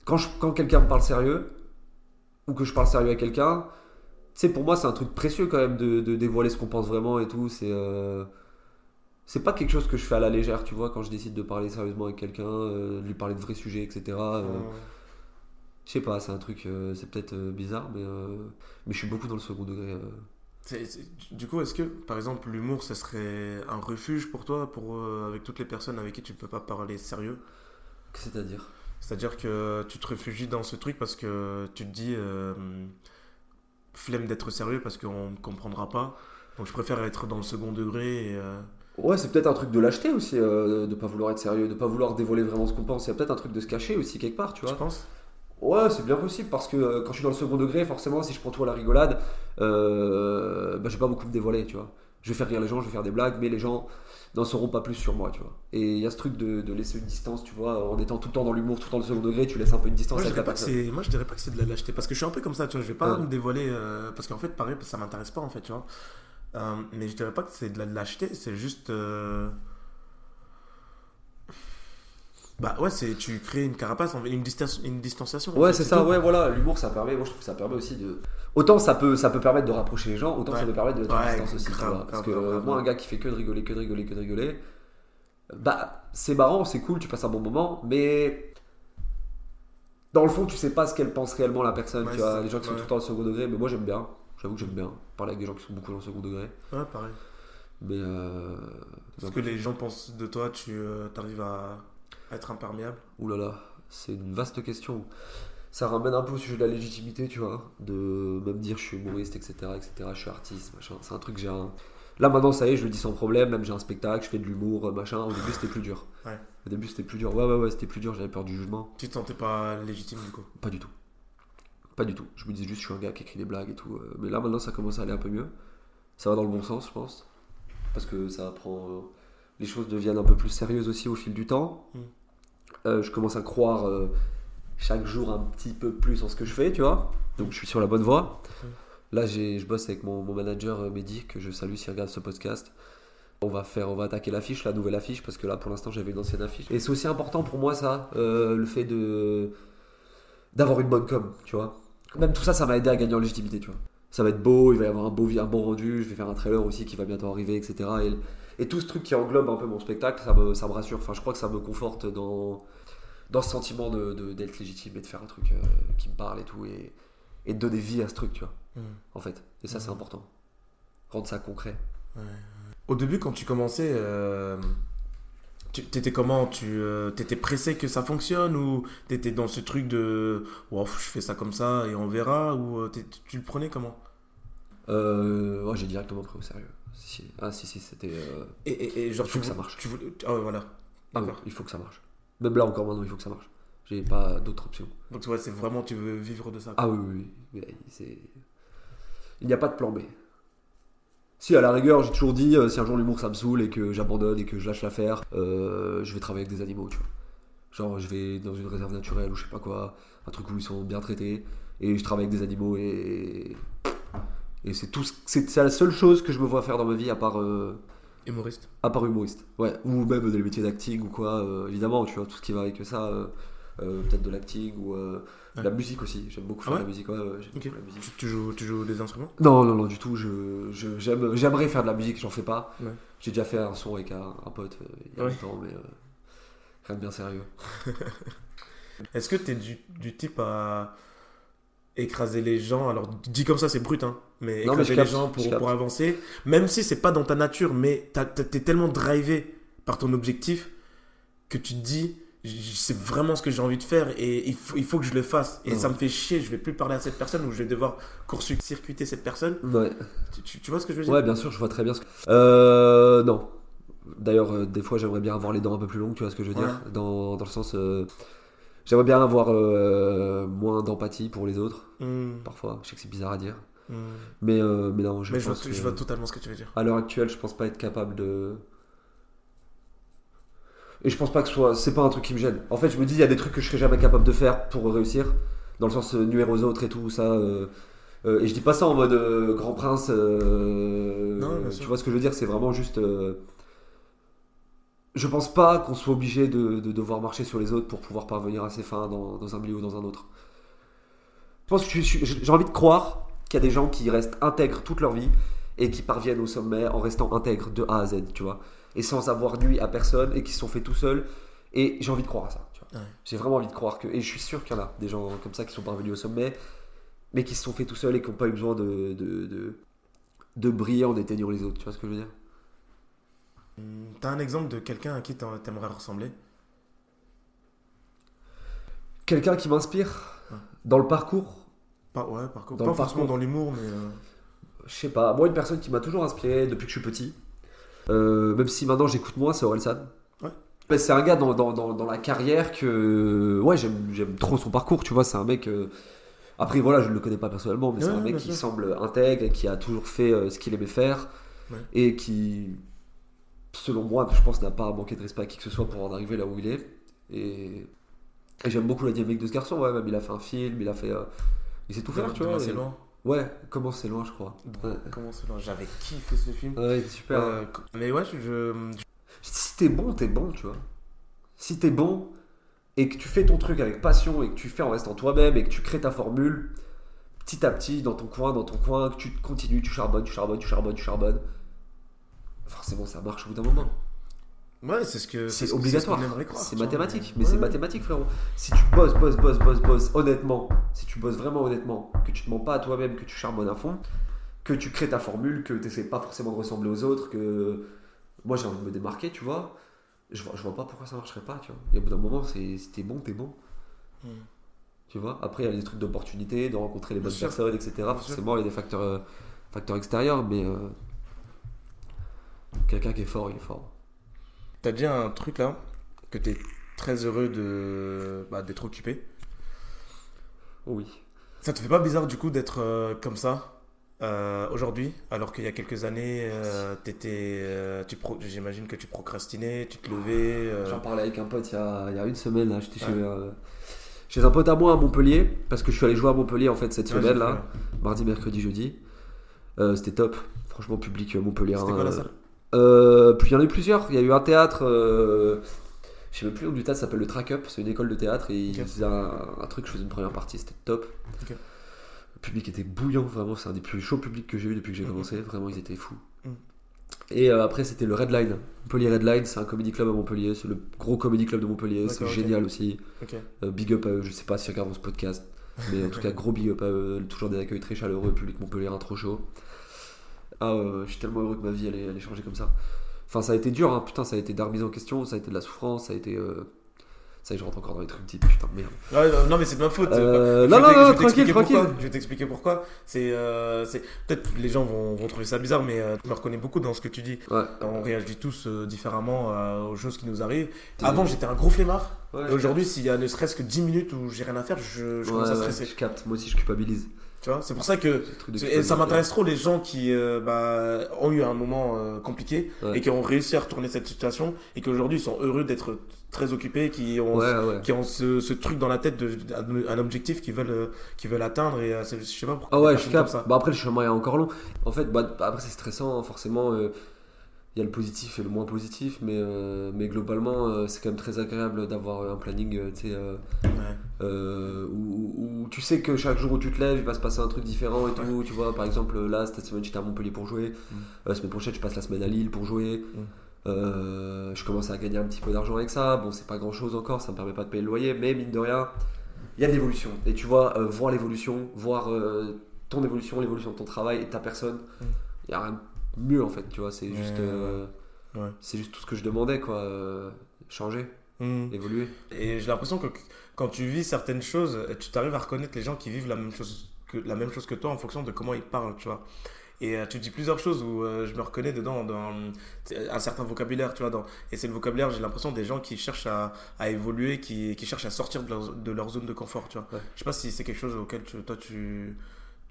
Quand, je- quand quelqu'un me parle sérieux, ou que je parle sérieux à quelqu'un, tu sais, pour moi, c'est un truc précieux quand même de, de dévoiler ce qu'on pense vraiment et tout. C'est euh, c'est pas quelque chose que je fais à la légère, tu vois, quand je décide de parler sérieusement avec quelqu'un, euh, de lui parler de vrais sujets, etc. je sais pas, c'est un truc, c'est peut-être bizarre, mais, mais je suis beaucoup dans le second degré. C'est- c'est- Du coup, est-ce que, par exemple, l'humour, ça serait un refuge pour toi, pour, euh, avec toutes les personnes avec qui tu ne peux pas parler sérieux? C'est-à-dire? C'est-à-dire que tu te réfugies dans ce truc parce que tu te dis euh, flemme d'être sérieux parce qu'on ne comprendra pas. Donc je préfère être dans le second degré et, euh, Ouais, c'est peut-être un truc de lâcheté aussi, de pas vouloir être sérieux, de pas vouloir dévoiler vraiment ce qu'on pense. Il y a peut-être un truc de se cacher aussi quelque part, tu vois? penses? Ouais, c'est bien possible parce que euh, quand je suis dans le second degré, forcément, si je prends tout à la rigolade, euh, bah, je vais pas beaucoup me dévoiler, tu vois. Je vais faire rire les gens, je vais faire des blagues, mais les gens n'en sauront pas plus sur moi, tu vois. Et il y a ce truc de, de laisser une distance, tu vois, en étant tout le temps dans l'humour, tout le temps dans le second degré, tu laisses un peu une distance moi je, avec la dirais pas que personne. c'est, moi je dirais pas que c'est de la lâcheté parce que je suis un peu comme ça, tu vois. Je vais pas Ouais. me dévoiler euh, parce qu'en fait, pareil, ça m'intéresse pas en fait, tu vois. Euh, mais je dirais pas que c'est de la lâcheté, c'est juste. Euh, Bah ouais, c'est tu crées une carapace, une, distan- une distanciation. Ouais, c'est ça, tout. ouais, voilà, l'humour ça permet, moi je trouve que ça permet aussi de. Autant ça peut, ça peut permettre de rapprocher les gens, autant Ouais. ça peut permettre de mettre Ouais, distance aussi, grave, grave, Parce que grave, euh, moi, un gars qui fait que de rigoler, que de rigoler, que de rigoler, bah c'est marrant, c'est cool, tu passes un bon moment, mais. Dans le fond, tu sais pas ce qu'elle pense réellement la personne, Ouais, tu vois. Les gens qui sont tout le temps au second degré, mais moi j'aime bien, j'avoue que j'aime bien parler avec des gens qui sont beaucoup dans le second degré. Ouais, pareil. Mais. Euh... Ce que les gens pensent de toi, tu arrives à à être imperméable. Ouh là là, c'est une vaste question. Ça ramène un peu au sujet de la légitimité, tu vois, de même dire je suis humoriste, etc., etc., je suis artiste, machin. C'est un truc que j'ai un... Là maintenant, ça y est, je le dis sans problème, même j'ai un spectacle, je fais de l'humour, machin. Au début, c'était plus dur. Ouais. Au début, c'était plus dur. Ouais, ouais, ouais, c'était plus dur, j'avais peur du jugement. Tu te sentais pas légitime du coup? Pas du tout. Pas du tout. Je me disais juste, je suis un gars qui écrit des blagues et tout. euh, Mais là, maintenant, ça commence à aller un peu mieux. Ça va dans le bon sens, je pense. parce que ça prend. Les choses deviennent un peu plus sérieuses aussi au fil du temps. Mm. Euh, je commence à croire euh, chaque jour un petit peu plus en ce que je fais, tu vois. Donc je suis sur la bonne voie. Mm. Là, je bosse avec mon, mon manager euh, Mehdi, que je salue s'il regarde ce podcast. On va faire, on va attaquer l'affiche, la nouvelle affiche, parce que là, pour l'instant, j'avais une ancienne affiche. Et c'est aussi important pour moi, ça, euh, le fait de d'avoir une bonne com, tu vois. Même tout ça, ça m'a aidé à gagner en légitimité, tu vois. Ça va être beau, il va y avoir un, beau, un bon rendu, je vais faire un trailer aussi qui va bientôt arriver, etc. Et, et tout ce truc qui englobe un peu mon spectacle, ça me, ça me rassure. Enfin, je crois que ça me conforte dans, dans ce sentiment de, de- d'être légitime et de faire un truc euh, qui me parle et tout, et, et de donner vie à ce truc, tu vois, Mm. en fait. Et ça, c'est Mhm. important. Rendre ça concret. Au début, quand tu commençais, euh, tu t'étais comment? Tu euh, t'étais pressé que ça fonctionne ou t'étais dans ce truc de wow, je fais ça comme ça et on verra ou euh, tu le prenais comment? Euh, ouais, j'ai directement pris au sérieux. Si, ah, si, si, c'était. euh, et, et, et genre Il faut tu que ça marche. Tu voulais, ah ouais, voilà. ah ouais, il faut que ça marche. Même là, encore maintenant, il faut que ça marche. J'ai pas d'autre option. Donc ouais, c'est vraiment tu veux vivre de ça. quoi. Ah oui, oui, oui. C'est- Il n'y a pas de plan B. Si, à la rigueur, j'ai toujours dit, euh, si un jour l'humour ça me saoule et que j'abandonne et que je lâche l'affaire, euh, je vais travailler avec des animaux, tu vois. Genre, je vais dans une réserve naturelle ou je sais pas quoi, un truc où ils sont bien traités, et je travaille avec des animaux et. Et c'est tout. ce- C'est c'est la seule chose que je me vois faire dans ma vie à part. euh, Humoriste. à part humoriste, ouais, ou même des métiers d'acting ou quoi, euh, évidemment, tu vois, tout ce qui va avec ça, euh, peut-être de l'acting ou Ouais. la musique aussi, j'aime beaucoup Ah faire ouais la musique, ouais, la musique. Tu, tu joues, tu joues des instruments? Non, non, non, du tout, je, je- j'aime, j'aimerais faire de la musique, j'en fais pas. J'ai déjà fait un son avec un, un pote il y a longtemps, mais rien de bien sérieux. Est-ce que tu es du, du type à écraser les gens Alors, dit comme ça, c'est brut, hein, mais Non, écraser les capte, gens pour, pour avancer, même si c'est pas dans ta nature, mais t'es tellement drivé par ton objectif que tu te dis, c'est vraiment ce que j'ai envie de faire et il faut, il faut que je le fasse. Et Ouais. ça me fait chier, je vais plus parler à cette personne ou je vais devoir court-circuiter cette personne. Ouais. Tu, tu- tu vois ce que je veux dire? Ouais, bien sûr, je vois très bien ce que. Euh, non. D'ailleurs, euh, des fois, j'aimerais bien avoir les dents un peu plus longues, tu vois ce que je veux dire? Dans, dans le sens. euh, j'aimerais bien avoir euh, moins d'empathie pour les autres, Hmm, parfois. Je sais que c'est bizarre à dire. hmm. Mais, euh, mais non, je Mais je vois, pense je vois totalement ce que tu veux dire. À l'heure actuelle, je pense pas être capable de. Et je pense pas que ce soit. C'est pas un truc qui me gêne. En fait, je me dis, il y a des trucs que je serais jamais capable de faire pour réussir. Dans le sens euh, nuire aux autres et tout, ça. euh, et je dis pas ça en mode grand prince. Non, tu vois ce que je veux dire C'est vraiment juste. Je pense pas qu'on soit obligé de, de devoir marcher sur les autres pour pouvoir parvenir à ses fins dans, dans un milieu ou dans un autre. Je pense que j'ai envie de croire qu'il y a des gens qui restent intègres toute leur vie et qui parviennent au sommet en restant intègres de A à Z, tu vois, et sans avoir nuit à personne et qui se sont fait tout seuls. Et j'ai envie de croire à ça, tu vois. Ouais. J'ai vraiment envie de croire que, et je suis sûr qu'il y en a des gens comme ça qui sont parvenus au sommet, mais qui se sont fait tout seuls et qui n'ont pas eu besoin de, de, de, de briller en éteignant les autres, tu vois ce que je veux dire? T'as un exemple de quelqu'un à qui t'aimerais ressembler? Quelqu'un qui m'inspire Ouais. dans le parcours, Pas, ouais, par contre, Dans pas forcément parcours. dans l'humour, mais. euh, je sais pas, moi une personne qui m'a toujours inspiré depuis que je suis petit, euh, même si maintenant j'écoute moins, c'est Orelsan. Ouais. Ben, c'est un gars dans, dans, dans, dans la carrière que ouais j'aime trop son parcours tu vois c'est un mec euh, après voilà je ne le connais pas personnellement mais c'est un mec qui sûr. semble intègre et qui a toujours fait ce qu'il aimait faire et qui selon moi je pense n'a pas manqué de respect à qui que ce soit pour en arriver là où il est et, et j'aime beaucoup la dynamique de ce garçon ouais même il a fait un film il a fait euh, il sait tout faire tu vois c'est loin. ouais comment c'est loin je crois ouais, Comment c'est loin J'avais kiffé ce film. ouais super Euh, mais ouais, je, je- si t'es bon, t'es bon, tu vois. Si t'es bon et que tu fais ton truc avec passion et que tu fais en restant toi-même et que tu crées ta formule petit à petit dans ton coin, dans ton coin, que tu continues, tu charbonnes, tu charbonnes, tu charbonnes, tu charbonnes, forcément ça marche au bout d'un moment. Ouais, c'est ce que C'est ce obligatoire. C'est mathématique, mais ouais. c'est mathématique, frérot. Si tu bosses, bosses, bosses, bosses, bosses, honnêtement, si tu bosses vraiment honnêtement, que tu te mens pas à toi-même, que tu charbonnes à fond, que tu crées ta formule, que tu n'essaies pas forcément de ressembler aux autres, que moi j'ai envie de me démarquer, tu vois, je vois, je vois pas pourquoi ça marcherait pas, tu vois. Et au bout d'un moment, c'est si t'es bon, t'es bon. Hmm. Tu vois, après il y a des trucs d'opportunité, de rencontrer les Bien bonnes sûr. personnes, etc. Forcément, il y a des facteurs, euh, facteurs extérieurs, mais euh, quelqu'un qui est fort, il est fort. T'as dit un truc là que t'es très heureux de bah, d'être occupé? Oui. Ça te fait pas bizarre du coup d'être euh, comme ça euh, aujourd'hui, alors qu'il y a quelques années, euh, t'étais, tu j'imagine que tu procrastinais, tu te levais. J'en parlais avec un pote il y a, il y a une semaine. là. J'étais Ouais. chez, chez un pote à moi à Montpellier, parce que je suis allé jouer à Montpellier en fait cette ouais, semaine là, mardi, mercredi, jeudi. C'était top. Franchement, public Montpellier. C'était quoi la salle? Puis il y en a eu plusieurs. Il y a eu un théâtre. euh, je sais même plus nom du théâtre, ça s'appelle le Track Up. C'est une école de théâtre et ils faisaient un, un truc. Je faisais une première partie, c'était top. Le public était bouillant, vraiment. C'est un des plus chauds publics que j'ai eu depuis que j'ai commencé. Vraiment, ils étaient fous. Mhm. Et euh, après, c'était le Red Line. Montpellier Red Line, c'est un comedy club à Montpellier. C'est le gros comedy club de Montpellier. C'est génial aussi. Euh, big up à eux. Je sais pas si ils regardent ce podcast. Mais en tout cas, gros big up à eux. Toujours des accueils très chaleureux. Public Montpellier, trop chaud. Ah, euh, je suis tellement heureux que ma vie elle elle comme ça. Enfin, ça a été dur, hein. putain, ça a été de la remise en question, ça a été de la souffrance, ça a été. euh, Ça y est, je rentre encore dans les trucs types, putain, merde. Ouais, non, non, mais c'est de ma faute. Euh, non, non, non, vais tranquille, tranquille. pourquoi. Je vais t'expliquer pourquoi. C'est, euh, c'est peut-être les gens vont, vont trouver ça bizarre, mais euh, je me reconnais beaucoup dans ce que tu dis. Ouais. On réagit tous euh, différemment euh, aux choses qui nous arrivent. Avant, j'étais un gros flemmard. Ouais, aujourd'hui, s'il y a ne serait-ce que 10 minutes où j'ai rien à faire, je, je commence à stresser. je capte, moi aussi je culpabilise. Tu vois, c'est pour ça que et ça m'intéresse trop les gens qui euh, bah, ont eu un moment euh, compliqué Ouais. et qui ont réussi à retourner cette situation et qui aujourd'hui sont heureux d'être très occupés, qui ont, Ouais, ouais. qui ont ce, ce truc dans la tête de, un- un objectif qu'ils veulent, euh, qu'ils veulent atteindre et c'est- je sais pas pourquoi. Ah ouais, je capte. Bah après, le chemin est encore long. En fait, bah, après, c'est stressant, forcément. euh, Il y a le positif et le moins positif, mais, euh, mais globalement, euh, c'est quand même très agréable d'avoir un planning euh, Ouais. où, où tu sais que chaque jour où tu te lèves, il va se passer un truc différent et tout. Tu vois, par exemple, là, cette semaine, j'étais à Montpellier pour jouer. Mm. La semaine prochaine, je passe la semaine à Lille pour jouer. Euh, je commence à gagner un petit peu d'argent avec ça. Bon, c'est pas grand chose encore, ça me permet pas de payer le loyer, mais mine de rien, il y a de l'évolution. Et tu vois, voir l'évolution, voir ton évolution, l'évolution de ton travail et de ta personne, il Mm. y a rien de mieux en fait, tu vois. C'est juste, euh, ouais. c'est juste tout ce que je demandais, quoi. euh, changer, Mm. évoluer. Et j'ai l'impression que quand tu vis certaines choses, tu t'arrives à reconnaître les gens qui vivent la même chose que, la même chose que toi en fonction de comment ils parlent, tu vois. Et euh, tu dis plusieurs choses où euh, je me reconnais dedans, dans un certain vocabulaire, tu vois. Dans, et c'est le vocabulaire, j'ai l'impression, des gens qui cherchent à, à évoluer, qui, qui cherchent à sortir de leur, de leur zone de confort, tu vois. Ouais. Je sais pas si c'est quelque chose auquel tu, toi tu,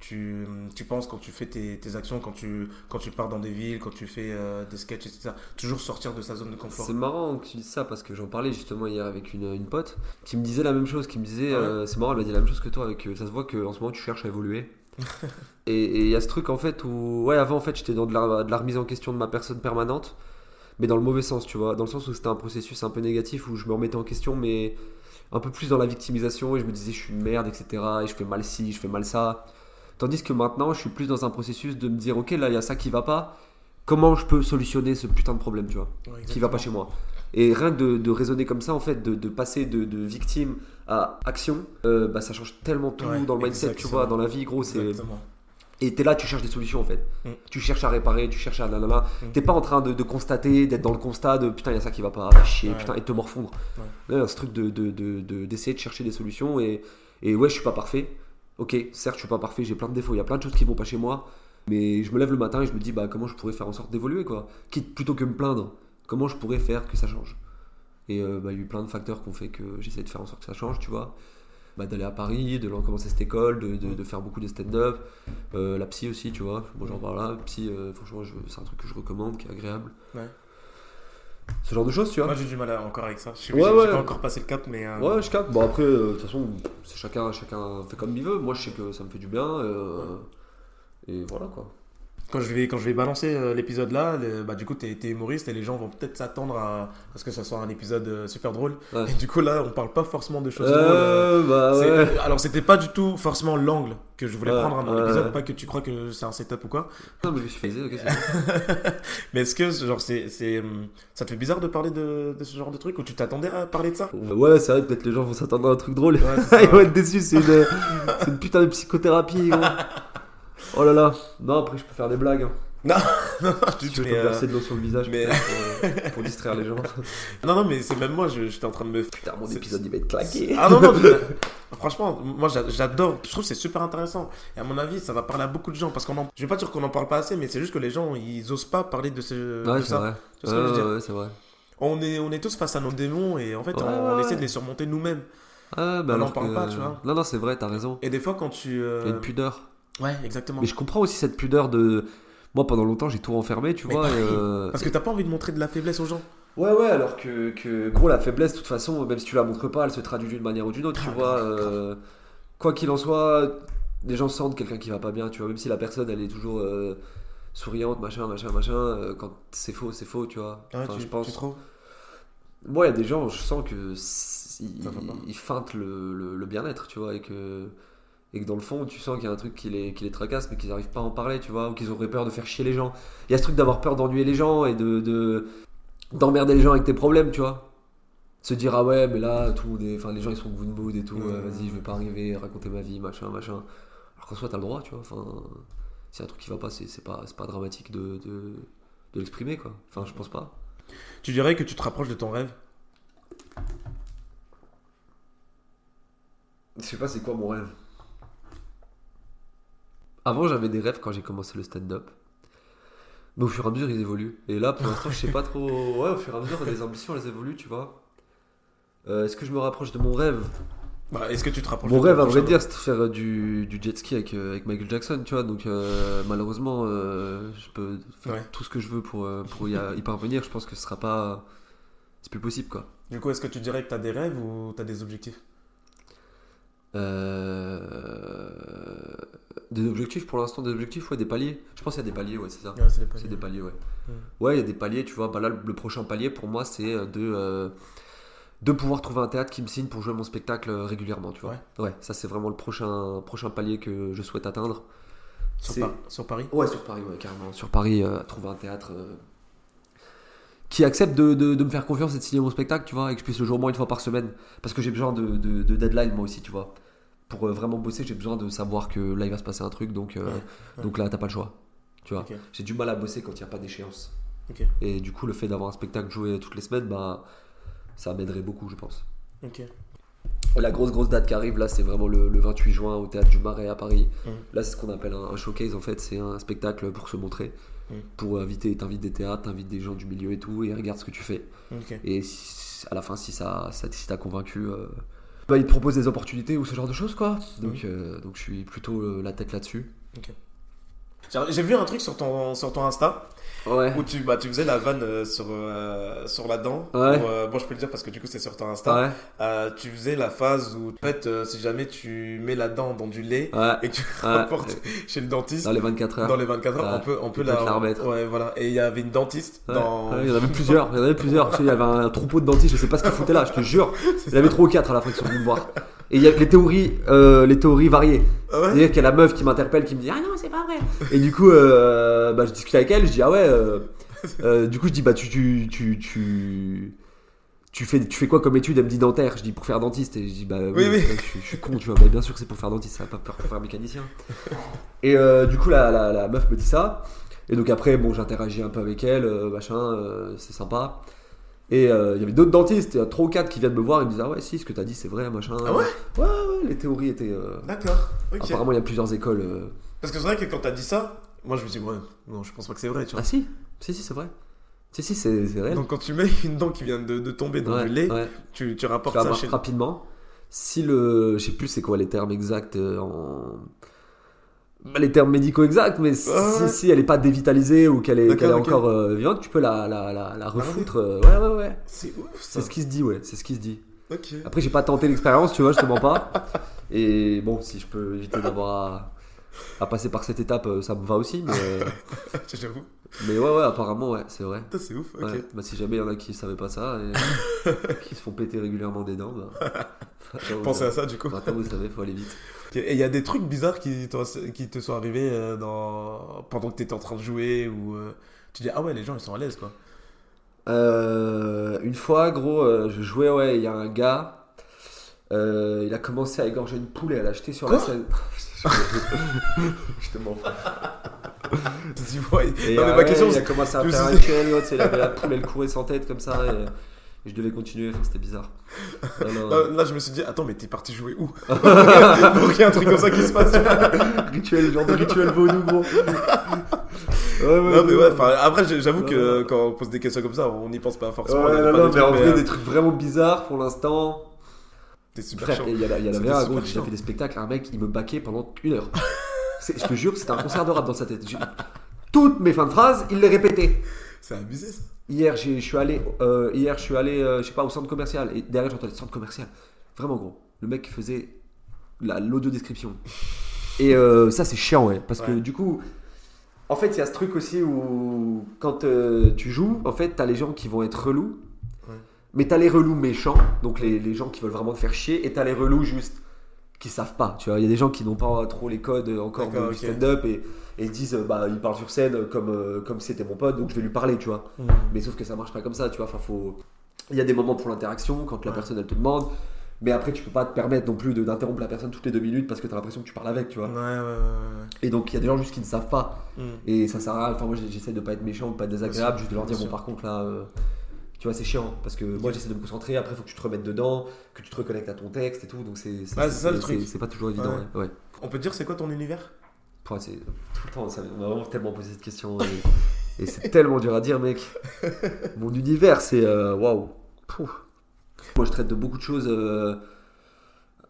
tu, tu penses quand tu fais tes, tes actions, quand tu, quand tu pars dans des villes, quand tu fais euh, des sketchs, etc. Toujours sortir de sa zone de confort. C'est marrant que tu dises ça parce que j'en parlais justement hier avec une, une pote qui me disait la même chose, qui me disait, Ah ouais euh, c'est marrant, elle m'a dit la même chose que toi, avec, euh, ça se voit qu'en ce moment tu cherches à évoluer. et et il y a ce truc en fait où, ouais, avant en fait j'étais dans de la, de la remise en question de ma personne permanente, mais dans le mauvais sens, tu vois, dans le sens où c'était un processus un peu négatif où je me remettais en question, mais un peu plus dans la victimisation et je me disais je suis une merde, etc. Et je fais mal ci, je fais mal ça. Tandis que maintenant je suis plus dans un processus de me dire ok là il y a ça qui va pas, comment je peux solutionner ce putain de problème, tu vois Ouais, qui va pas chez moi? Et rien que de, de raisonner comme ça, en fait, de, de passer de, de victime à action, euh, bah, ça change tellement tout Ouais, dans le mindset, tu vois, dans la vie, gros. c'est. Et t'es là, tu cherches des solutions, en fait. Mm. Tu cherches à réparer, tu cherches à nanana. Mm. T'es pas en train de, de constater, d'être dans le constat de putain, il y a ça qui va pas, chier, Ouais. putain, et te morfondre. Ouais. Là, ce truc de, de, de- de- d'essayer de chercher des solutions. Et, et ouais, je suis pas parfait. Ok, certes, je suis pas parfait, j'ai plein de défauts, il y a plein de choses qui vont pas chez moi. Mais je me lève le matin et je me dis, bah, comment je pourrais faire en sorte d'évoluer, quoi. Quitte plutôt que me plaindre, comment je pourrais faire que ça change. Et euh, bah, il y a eu plein de facteurs qui ont fait que j'essaie de faire en sorte que ça change, tu vois. Bah, d'aller à Paris, de recommencer cette école, de, faire beaucoup de stand-up. Euh, la psy aussi, tu vois. Moi, j'en parle là. Psy, euh, franchement, c'est un truc que je recommande, qui est agréable. Ouais. Ce genre de choses, tu vois. Moi j'ai du mal à- encore avec ça. Je suis Ouais, ouais. pas encore passé le cap, mais. euh, Ouais, je capte. Bon, après, euh, de toute façon, c'est chacun, chacun fait comme il veut. Moi, je sais que ça me fait du bien. euh, et voilà, quoi. Quand je vais, quand je vais balancer euh, l'épisode là, le- bah, du coup, t'es es humoriste et les gens vont peut-être s'attendre à, à ce que ça soit un épisode euh, super drôle. Ouais. Et du coup, là, on parle pas forcément de choses drôles. euh, Euh, bah ouais. Alors, c'était pas du tout forcément l'angle que je voulais Ouais, prendre dans ouais, l'épisode, ouais. pas que tu crois que c'est un setup ou quoi. Non, mais je suis fait ok, Mais est-ce que, genre, c'est, c'est, hum, ça te fait bizarre de parler de, de ce genre de truc ou tu t'attendais à parler de ça? Ouais, c'est vrai que peut-être les gens vont s'attendre à un truc drôle. Ils vont être déçus, c'est une, c'est une putain de psychothérapie, gros. Oh là là. Non, après, je peux faire des blagues. hein. Non, non, Si tu- je peux euh, verser de l'eau sur le visage mais- pour, euh, pour distraire les gens. non, non, mais c'est même moi, j'étais en train de me Putain, mon épisode, il va être claqué. Ah non, non, mais, franchement, moi j'a- j'adore, je trouve que c'est super intéressant. Et à mon avis, ça va parler à beaucoup de gens. Parce qu'on en... Je vais pas dire qu'on en parle pas assez, mais c'est juste que les gens, ils osent pas parler de, ce... Ouais, de c'est ça. vrai. Tu vois ce que je veux dire ouais, c'est vrai. on, est, on est tous face à nos démons et en fait, Ouais, on, essaie de les surmonter nous-mêmes. Ah, bah On alors en parle que- pas, tu vois. Non, non, c'est vrai, t'as raison. Et des fois, quand tu. euh, Il y a une pudeur. Ouais, exactement. Mais je comprends aussi cette pudeur de. Moi, pendant longtemps, j'ai tout renfermé, tu Mais vois. euh, Parce que t'as pas envie de montrer de la faiblesse aux gens. Ouais, ouais, alors que, que, gros, la faiblesse, de toute façon, même si tu la montres pas, elle se traduit d'une manière ou d'une autre, tu Ah, vois. grave, euh, quoi qu'il en soit, les gens sentent quelqu'un qui va pas bien, tu vois. Même si la personne, elle est toujours euh, souriante, machin, machin, machin, euh, quand c'est faux, c'est faux, tu vois. Ouais, Enfin, tu, je pense. tu trouves? Moi, il y a des gens, je sens que ils, Ça va pas. ils feintent le, le- le bien-être, tu vois, et que, et que dans le fond, tu sens qu'il y a un truc qui les, qui les tracasse, mais qu'ils n'arrivent pas à en parler, tu vois, ou qu'ils auraient peur de faire chier les gens. Il y a ce truc d'avoir peur d'ennuyer les gens et de, de- d'emmerder les gens avec tes problèmes, tu vois. Se dire, ah ouais, mais là, tout, les gens ils sont good mood et tout, Ouais. euh, vas-y, je vais pas arriver, raconter ma vie, machin, machin. Alors qu'en soit, t'as le droit, tu vois, enfin, a un truc qui va pas, c'est, c'est pas, c'est pas dramatique de, de, de l'exprimer, quoi. Enfin, je pense pas. Tu dirais que tu te rapproches de ton rêve? Je sais pas c'est quoi mon rêve? Avant j'avais des rêves quand j'ai commencé le stand-up. Mais au fur et à mesure ils évoluent. Et là pour l'instant je sais pas trop. Ouais au fur et à mesure les ambitions elles évoluent tu vois. Euh, Est-ce que je me rapproche de mon rêve? Bah, Est-ce que tu te rapproches Mon de rêve à vrai dire c'était de faire euh, du, du jet ski avec, euh, avec Michael Jackson tu vois. Donc euh, malheureusement euh, je peux faire Ouais. tout ce que je veux pour, pour y, y parvenir. Je pense que ce sera pas... C'est plus possible quoi. Du coup, est-ce que tu dirais que t'as des rêves ou t'as des objectifs? Euh, Des objectifs pour l'instant, des objectifs, ouais, des paliers. Je pense qu'il y a des paliers, ouais, c'est ça. Ouais, c'est des paliers, ouais. Ouais, il y a des paliers, tu vois. Bah là, le prochain palier pour moi, c'est euh, de, euh, de pouvoir trouver un théâtre qui me signe pour jouer mon spectacle euh, régulièrement, tu vois. Ouais, ça, c'est vraiment le prochain, prochain palier que je souhaite atteindre. Sur, Par- sur Paris? Ouais, sur Paris, ouais, carrément. Sur Paris, euh, trouver un théâtre euh, qui accepte de, de- de me faire confiance et de signer mon spectacle, tu vois, et que je puisse le jouer au moins une fois par semaine. Parce que j'ai besoin de, de deadline, moi aussi, tu vois. Pour euh, vraiment bosser, j'ai besoin de savoir que là, il va se passer un truc, donc, euh, Ouais, ouais. donc là, t'as pas le choix. Tu vois, j'ai du mal à bosser quand il n'y a pas d'échéance. Et du coup, le fait d'avoir un spectacle joué toutes les semaines, bah, ça m'aiderait beaucoup, je pense. La grosse grosse date qui arrive là, c'est vraiment le, le 28 juin au théâtre du Marais à Paris. Mhm. Là, c'est ce qu'on appelle un, un showcase en fait, c'est un spectacle pour se montrer, Mhm. pour inviter, t'invites des théâtres, t'invites des gens du milieu et tout, et regarde ce que tu fais. Et si- à la fin, si ça, ça si t'as convaincu, euh, bah, ils te proposent des opportunités ou ce genre de choses quoi. Donc, euh, donc je suis plutôt euh, la tête là-dessus. J'ai vu un truc sur ton, sur ton Insta Ouais. où tu, bah, tu faisais la vanne euh, sur, euh, sur la dent. Ouais. Où, euh, bon, je peux le dire parce que du coup, c'est sur ton Insta. Ouais. Euh, tu faisais la phase où, en fait, si jamais tu mets la dent dans du lait et que tu rapportes chez le dentiste, Dans les 24 heures. dans les 24 heures, on peut, on peut la remettre. Ouais, voilà. Et il y avait une dentiste dans. Il y en avait plusieurs, il y en avait plusieurs. Il y avait un troupeau de dentistes, je sais pas ce qu'ils foutaient là, je te jure. Il y en avait trois ou quatre à la fin qui sont venus me voir. Et il y a les théories, euh, les théories variées. Ah ouais C'est-à-dire qu'il y a la meuf qui m'interpelle, qui me dit Ah non, c'est pas vrai. Et du coup, euh, bah, je discute avec elle, je dis Ah ouais. euh, du coup, je dis Bah, tu, tu, tu, tu, tu fais, tu fais quoi comme étude Elle me dit dentaire. Je dis Pour faire dentiste. Et je dis Bah, oui, Oui, oui. putain, Je, suis- je suis con, tu vois. Bien sûr que c'est pour faire dentiste, ça va pas pour faire mécanicien. Et du coup, la, la, la meuf me dit ça. Et donc après, bon, j'interagis un peu avec elle, machin, c'est sympa. Et euh, il y avait d'autres dentistes, il y a trois ou quatre qui viennent me voir et me disent Ah ouais, si, ce que t'as dit c'est vrai, machin. Ah ouais? Ouais, ouais, les théories étaient. euh, D'accord. Ok. Apparemment, il y a plusieurs écoles. euh. Parce que c'est vrai que quand t'as dit ça, moi je me dis, ouais, non, je pense pas que c'est vrai, tu vois. Ah si Si, si, c'est vrai. Si, si, c'est c'est réel. Donc quand tu mets une dent qui vient de, de tomber dans ouais, du lait, ouais. tu, tu rapportes ça chez rapidement. Si le. Je sais plus c'est quoi les termes exacts euh, en. Bah, les termes médicaux exacts, mais si, Ouais, ouais. si elle est pas dévitalisée ou qu'elle est, encore euh, vivante, tu peux la, la, la, la refoutre. euh, ouais, ouais, ouais. C'est ouf C'est ce qui se dit, ouais. C'est ce qui se dit. Ok. Après, j'ai pas tenté l'expérience, tu vois, je te mens pas. Et bon, si je peux éviter d'avoir à, à passer par cette étape, euh, ça me va aussi. Mais, euh, J'avoue. mais ouais, ouais, apparemment, ouais, c'est vrai. C'est ouf, ok. Ouais. Bah, si jamais il y en a qui savaient pas ça et qui se font péter régulièrement des dents, bah, Pensez à savez. ça du coup. Maintenant, vous savez, faut aller vite. Et il y a des trucs bizarres qui, te sont arrivés euh, dans... pendant que t'étais en train de jouer ou euh, tu dis, ah ouais, les gens ils sont à l'aise quoi. Euh, une fois, gros, je jouais, ouais, il y a un gars. euh, il a commencé à égorger une poule et à l'acheter sur la scène. je te mens pas. Tu vois, Et non, mais euh, ma ouais, question, il a commencé à faire un l'autre, il avait la poule, elle courait sans tête comme ça, et, et je devais continuer, enfin, c'était bizarre. Non, non. là, là, je me suis dit, attends, mais t'es parti jouer où? Pour qu'il y ait un truc comme ça qui se passe. rituel, genre de rituel vaudou, gros. ouais, ouais, non, mais ouais, enfin, après, j'avoue que ouais. quand on pose des questions comme ça, on n'y pense pas forcément. Ouais, on a non, pas non, des mais en trucs, vrai, euh, des trucs vraiment bizarres pour l'instant. T'es super Frère, il y, en a- il y un, super gros, j'ai fait des spectacles, un mec, il me baquait pendant une heure. Je te jure que c'était un concert de rap dans sa tête. Je- Toutes mes fins de phrases, il les répétait. C'est abusé ça. Hier, j'ai- je suis allé, euh, hier, je suis allé, euh, je sais pas, au centre commercial. Et derrière, j'entendais centre commercial. Vraiment gros. Le mec faisait la- l'audio description. Et euh, ça, c'est chiant, ouais. Parce que du coup, en fait, il y a ce truc aussi où quand euh, tu joues, en fait, t'as les gens qui vont être relous. Ouais. Mais t'as les relous méchants, donc les, les gens qui veulent vraiment te faire chier. Et t'as les relous juste qui savent pas. Tu vois, il y a des gens qui n'ont pas trop les codes encore du stand-up et, et ils disent, bah, il parle sur scène comme, euh, comme si c'était mon pote, donc je vais lui parler, tu vois. Mais sauf que ça marche pas comme ça, tu vois. Enfin, faut... Il y a des moments pour l'interaction quand la Ouais. personne elle te demande. Mais après, tu peux pas te permettre non plus d'interrompre la personne toutes les deux minutes parce que tu as l'impression que tu parles avec, tu vois. Ouais, ouais, ouais. Et donc, il y a des gens juste qui ne savent pas. ouais. Mm. Et ça sert à rien. Enfin, moi, j'essaie de pas être méchant, de pas être désagréable, sûr, juste de leur dire, bon, par contre, là, euh, tu vois, c'est chiant. Parce que moi, j'essaie de me concentrer. Après, il faut que tu te remettes dedans, que tu te reconnectes à ton texte et tout. Donc, c'est Ouais, c'est ça, le truc. C'est pas toujours évident. Ouais. Ouais. ouais. On peut te dire c'est quoi ton univers? Pouah, c'est tout le temps, ça, on m'a vraiment tellement posé cette question. Et, et c'est tellement dur à dire, mec. Mon univers, c'est. euh, Waouh. Moi, je traite de beaucoup de choses. euh,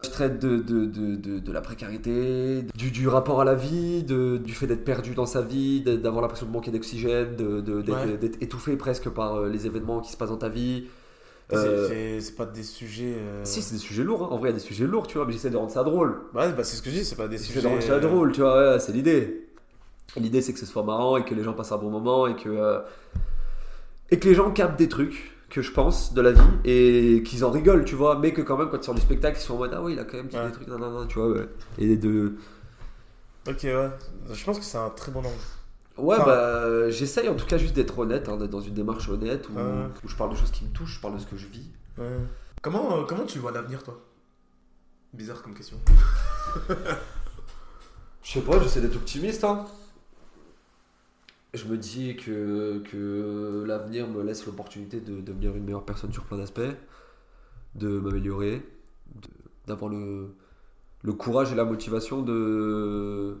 Je traite de, de, de, de, de la précarité, du, du rapport à la vie, du fait d'être perdu dans sa vie, d'avoir l'impression de manquer d'oxygène, d'être Ouais. étouffé presque par euh, les événements qui se passent dans ta vie. C'est- Euh, c'est- pas des sujets. euh, Si, c'est des sujets lourds. hein. En vrai, il y a des sujets lourds, tu vois, mais j'essaie de rendre ça drôle. Ouais, bah c'est ce que je dis, c'est pas des Je sujets. de rendre ça drôle, tu vois, ouais, c'est l'idée. L'idée, c'est que ce soit marrant et que les gens passent un bon moment et que, euh, et que les gens captent des trucs que je pense de la vie et qu'ils en rigolent, tu vois, mais que quand même, quand ils sortent du spectacle, ils sont en mode Ah oui, il a quand même dit Ouais. des trucs, nan, nan, nan, tu vois, ouais. Et de. Ok, ouais. Je pense que c'est un très bon angle. Ouais, Enfin- bah, j'essaye en tout cas juste d'être honnête, hein, d'être dans une démarche honnête où, Ouais. où je parle de choses qui me touchent, je parle de ce que je vis. Ouais. Comment, euh, comment tu vois l'avenir, toi? Bizarre comme question. Je sais pas, j'essaie d'être optimiste. Hein. Je me dis que, que l'avenir me laisse l'opportunité de devenir une meilleure personne sur plein d'aspects, de m'améliorer, d'avoir le, le courage et la motivation de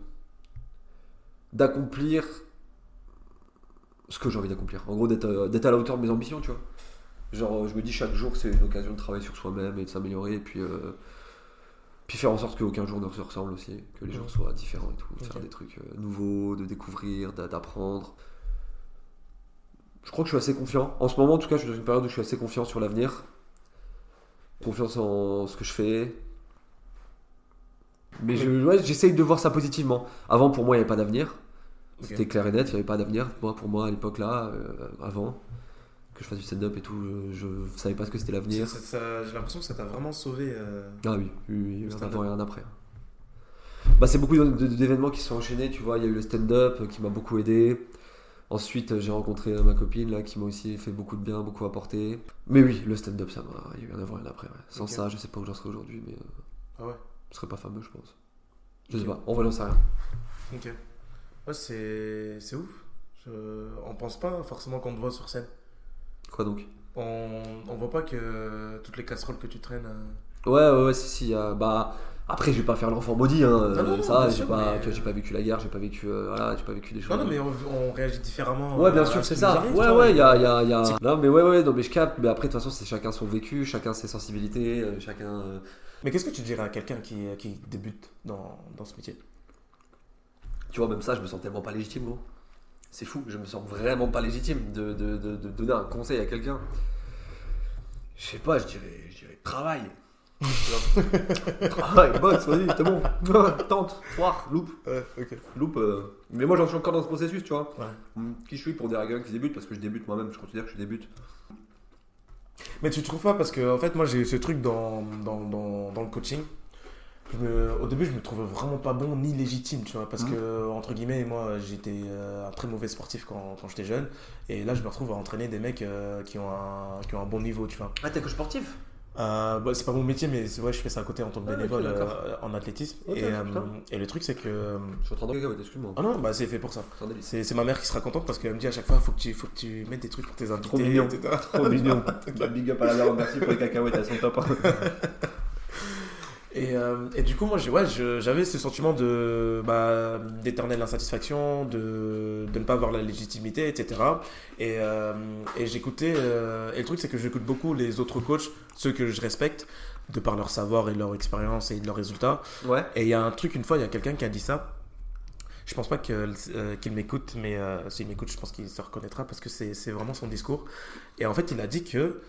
d'accomplir ce que j'ai envie d'accomplir. En gros, d'être d'être à la hauteur de mes ambitions, tu vois. Genre, je me dis chaque jour, c'est une occasion de travailler sur soi-même et de s'améliorer, et puis, euh, puis faire en sorte qu'aucun jour ne se ressemble aussi, que les gens soient différents et tout, faire des trucs euh, nouveaux, de découvrir, d'a- d'apprendre. Je crois que je suis assez confiant. En ce moment, en tout cas, je suis dans une période où je suis assez confiant sur l'avenir. Confiance en ce que je fais. Mais je- ouais, j'essaye de voir ça positivement. Avant, pour moi, il n'y avait pas d'avenir. C'était clair et net, il n'y avait pas d'avenir. Moi, pour moi, à l'époque là, euh, avant que je fasse du stand-up et tout, je, je savais pas ce que c'était l'avenir. J'ai l'impression que ça t'a vraiment sauvé. euh, Ah oui, oui, oui, un avant et un après. Bah, c'est beaucoup d'événements qui se sont enchaînés, tu vois. Il y a eu le stand-up euh, qui m'a beaucoup aidé. Ensuite, euh, j'ai rencontré ma copine là qui m'a aussi fait beaucoup de bien, beaucoup apporté. Mais oui, le stand-up, ça m'a. Il y a eu un avant et un après. ouais. Sans ça, je sais pas où j'en serais aujourd'hui, mais euh, Ah ouais. je serais pas fameux, je pense. Je sais Ok. pas, on va sais rien. Ok. Ouais, c'est c'est ouf. Je... On pense pas forcément qu'on te voit sur scène. Quoi donc? On, on voit pas que toutes les casseroles que tu traînes. euh, Ouais, ouais, ouais, si, si. euh, bah, après, je vais pas faire l'enfant maudit, hein. euh, Ah non, non, ça, j'ai pas, mais- pas vécu la guerre, j'ai pas vécu, euh, voilà, j'ai pas vécu des choses. Non, non, mais on, on réagit différemment. Ouais, euh, bien sûr, ce c'est ça. arrive, ouais, ouais, il y a, y a, y Non, mais ouais, ouais, non, mais je capte. Mais après, de toute façon, c'est chacun son vécu, chacun ses sensibilités, euh, chacun. euh, Mais qu'est-ce que tu dirais à quelqu'un qui, qui débute dans, dans ce métier? Tu vois, même ça, je me sens tellement pas légitime, gros. C'est fou, je me sens vraiment pas légitime de, de, de, de donner un conseil à quelqu'un. Je sais pas, je dirais, je dirais travail. Travail, bosse, vas-y, c'est bon. Tente, foire, loupe. Ouais, ok. Loupe. euh, Mais moi, j'en suis encore dans ce processus, tu vois. Ouais. Hum, Qui je suis pour dire à quelqu'un qui débute Parce que je débute moi-même, je considère que je débute. Mais tu trouves pas parce que en fait moi j'ai eu ce truc dans, dans, dans, dans le coaching. Je me- au début je me trouvais vraiment pas bon ni légitime tu vois parce Mhm. que entre guillemets moi j'étais euh, un très mauvais sportif quand, quand j'étais jeune et là je me retrouve à entraîner des mecs euh, qui, ont un, qui ont un bon niveau tu vois. Ah, t'es coach sportif? Euh, bah, c'est pas mon métier mais c'est- ouais, je fais ça à côté en tant que Ah, bénévole euh, en athlétisme et, euh, et le truc c'est que Je suis en train de. Excuse-moi. ah non bah c'est fait pour ça. C'est ma mère qui sera contente parce qu'elle me dit à chaque fois faut que tu, faut que tu mettes des trucs pour tes invités Trop mignon. etc. Trop mignon. Bah, big up à la mère, merci pour les cacahuètes, elles sont top. Et, euh, et du coup, moi, ouais, j'avais ce sentiment de bah, d'éternelle insatisfaction, de, de ne pas avoir la légitimité, etc. Et, euh, et j'écoutais. euh, et le truc, c'est que j'écoute beaucoup les autres coachs, ceux que je respecte, de par leur savoir et leur expérience et leurs résultats. Ouais. Et il y a un truc, une fois, il y a quelqu'un qui a dit ça. Je pense pas qu'il m'écoute, mais s'il m'écoute, je pense qu'il se reconnaîtra parce que c'est, vraiment son discours. Et en fait, il a dit que,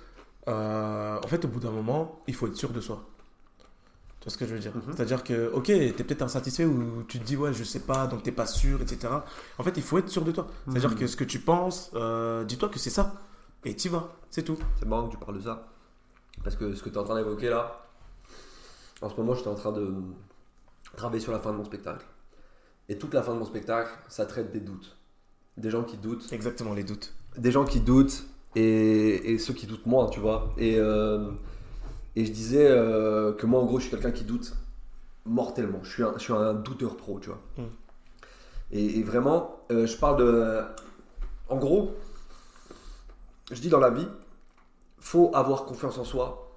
en fait, au bout d'un moment, il faut être sûr de soi. Tu vois ce que je veux dire Mhm. C'est-à-dire que, ok, t'es peut-être insatisfait ou tu te dis, ouais, je sais pas, donc t'es pas sûr, etc. En fait, il faut être sûr de toi. C'est-à-dire Mhm. que ce que tu penses, euh, dis-toi que c'est ça. Et t'y vas, c'est tout. C'est marrant que tu parles de ça. Parce que ce que tu es en train d'évoquer là, en ce moment, j'étais en train de travailler sur la fin de mon spectacle. Et toute la fin de mon spectacle, ça traite des doutes. Des gens qui doutent. Exactement, les doutes. Des gens qui doutent et, et ceux qui doutent moins, tu vois. Et, euh, et je disais euh, que moi, en gros, je suis quelqu'un qui doute mortellement. Je suis un, je suis un douteur pro, tu vois. Mm. Et, et vraiment, euh, je parle de. En gros, je dis dans la vie, faut avoir confiance en soi,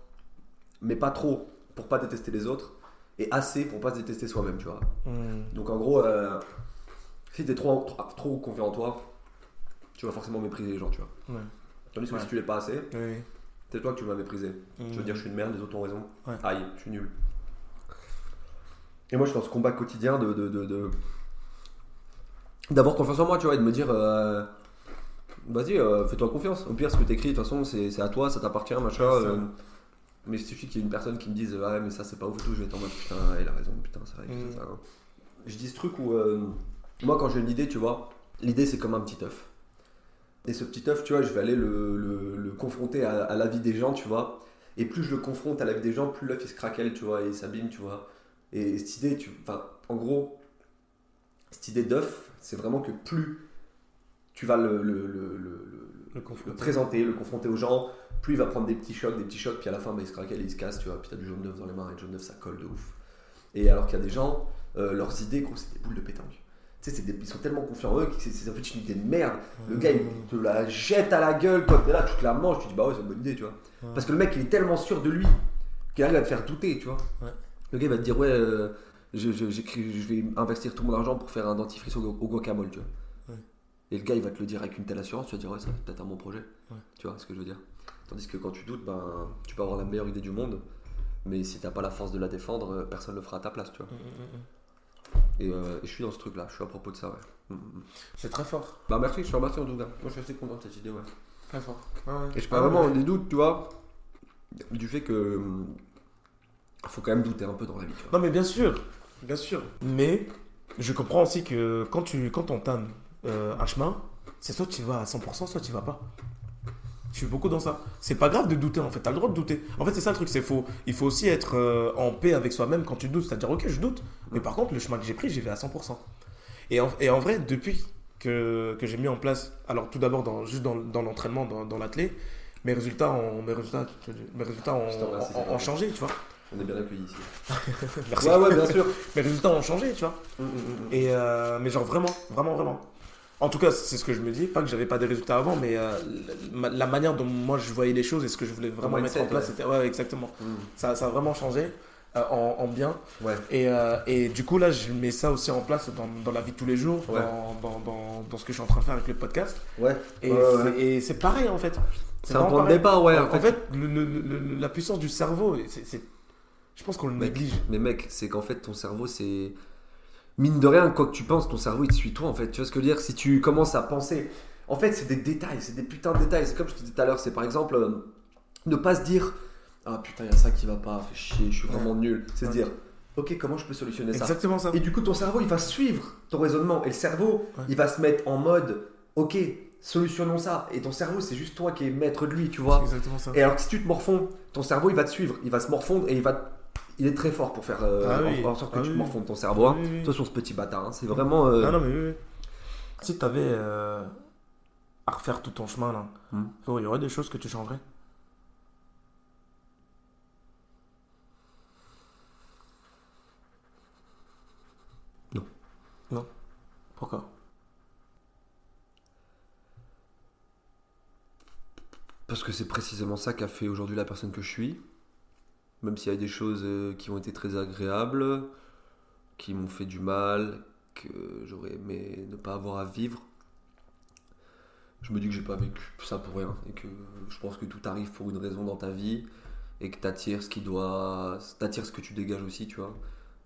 mais pas trop pour pas détester les autres, et assez pour pas se détester soi-même, tu vois. Hmm. Donc en gros, euh, si t'es trop, trop, trop confiant en toi, tu vas forcément mépriser les gens, tu vois. Ouais. Tandis que Ouais. si tu l'es pas assez, oui. C'est toi que tu vas mépriser. Hmm. Je veux dire, je suis une merde, les autres ont raison. Ouais. Aïe, je suis nul. Et moi, je suis dans ce combat quotidien de. de, de- de- d'avoir confiance en moi, tu vois, et de me dire. euh, Vas-y, euh, fais-toi confiance. Au pire, ce que t'écris, de toute façon, c'est à toi, ça t'appartient, machin. Euh, mais il suffit qu'il y ait une personne qui me dise Ah ouais, mais ça, c'est pas ouf et tout. Je vais être en mode Putain, elle a raison, putain, c'est vrai Mm. ça. hein. Je dis ce truc où. moi, quand j'ai une idée, tu vois, l'idée, c'est comme un petit œuf. Et ce petit œuf, tu vois, je vais aller le, le- le confronter à, à la vie des gens, tu vois. Et plus je le confronte à la vie des gens, plus l'œuf il se craquelle, tu vois, et il s'abîme, tu vois. Et cette idée, tu, enfin, en gros, cette idée d'œuf, c'est vraiment que plus tu vas le, le- le- présenter, le confronter aux gens, plus il va prendre des petits chocs, des petits chocs, puis à la fin, bah, il se craquelle, il se casse, tu vois. Puis t'as du jaune d'œuf dans les mains, et le jaune d'œuf, ça colle de ouf. Et alors qu'il y a des gens, euh, leurs idées, gros, c'est des boules de pétanque. Tu sais, des- ils sont tellement confiants en eux que c'est en fait une idée de merde. Le gars, il te la jette à la gueule, toi, t'es là, tu te la manges, tu te dis, bah ouais, c'est une bonne idée, tu vois. Parce que le mec, il est tellement sûr de lui qu'il arrive à te faire douter, tu vois. Ouais. Le gars, il va te dire, ouais, euh, je, je- j'écris- je vais investir tout mon argent pour faire un dentifrice au, au guacamole, tu vois. Ouais. Et le gars, il va te le dire avec une telle assurance, tu vas te dire, ouais, ça va peut-être un bon projet. Ouais. Tu vois ce que je veux dire Tandis que quand tu doutes, ben, tu peux avoir la meilleure idée du monde, mais si t'as pas la force de la défendre, euh, personne ne le fera à ta place, tu vois. Hmm, hmm, hmm. Et, euh, et je suis dans ce truc-là, je suis à propos de ça, ouais. Mm, mm. C'est très fort. Bah merci, je te remercie en tout cas. Moi je suis assez content de cette idée, ouais. Très fort. Ouais, ouais. Et je Ah, parle vraiment ouais. des doutes, tu vois, du fait que. faut quand même douter un peu dans la vie. Non, mais bien sûr. Bien sûr. Mais je comprends aussi que quand, tu, quand on t'aime euh, un chemin, c'est soit tu vas à 100%, soit tu vas pas. Je suis beaucoup dans ça. C'est pas grave de douter en fait, t'as le droit de douter. En fait, c'est ça le truc, c'est faux. Il faut aussi être euh, en paix avec soi-même quand tu doutes. C'est-à-dire, ok, je doute, mais par contre, le chemin que j'ai pris, j'y vais à 100%. Et en, et en vrai, depuis que, que j'ai mis en place, alors tout d'abord, dans, juste dans, dans l'entraînement, dans, dans l'athlé, mes résultats ont, mes résultats, mes résultats ont, changé, tu vois. On est bien accueillis ici. Merci. Ouais, ouais, bien sûr. Mes résultats ont changé, tu vois. Hum, hum, hum. Et euh, mais genre vraiment, vraiment, vraiment. En tout cas, c'est ce que je me dis. Pas que j'avais pas des résultats avant, mais euh, la, la manière dont moi je voyais les choses et ce que je voulais vraiment mettre en place, ouais. c'était ouais, exactement. Hum. Ça, ça a vraiment changé euh, en, en bien. Ouais. Et, euh, et du coup, là, je mets ça aussi en place dans, dans la vie de tous les jours, Ouais. dans, dans, dans, dans ce que je suis en train de faire avec le podcast. Ouais. Et c'est- ouais. et c'est pareil en fait. C'est un point de départ, ouais. En, fait, le- le- le- la puissance du cerveau, c'est, je pense qu'on le néglige. Mais mec, c'est qu'en fait, ton cerveau, c'est. Mine de rien, quoi que tu penses, ton cerveau, il te suit toi, en fait. Tu vois ce que je veux dire? Si tu commences à penser. En fait, c'est des détails, c'est des putains de détails. C'est comme je te disais tout à l'heure, c'est par exemple. euh, ne pas se dire. Ah putain, il y a ça qui va pas, fait chier, je suis vraiment nul. C'est se dire. Ok, comment je peux solutionner ça? Exactement ça. Et du coup, ton cerveau, il va suivre ton raisonnement. Et le cerveau, Ouais. il va se mettre en mode, ok, solutionnons ça. Et ton cerveau, c'est juste toi qui es maître de lui, tu vois. Exactement ça. Et alors que si tu te morfonds, ton cerveau, il va te suivre. Il va se morfondre et il va. Il est très fort pour faire euh, Ah en- oui. en, sorte que Ah tu oui. morfondes ton cerveau. Oui, sur ce petit bâtard, hein. c'est vraiment. euh, Ah non, mais oui, oui. Si tu avais à refaire tout ton chemin, là, Hmm. il y aurait des choses que tu changerais Non. Non Pourquoi? Parce que c'est précisément ça qu'a fait aujourd'hui la personne que je suis. Même s'il y a des choses euh, qui ont été très agréables, qui m'ont fait du mal, que j'aurais aimé ne pas avoir à vivre. Je me dis que j'ai pas vécu ça pour rien et que je pense que tout arrive pour une raison dans ta vie et que t'attires ce qui doit, t'attires ce que tu dégages aussi, tu vois.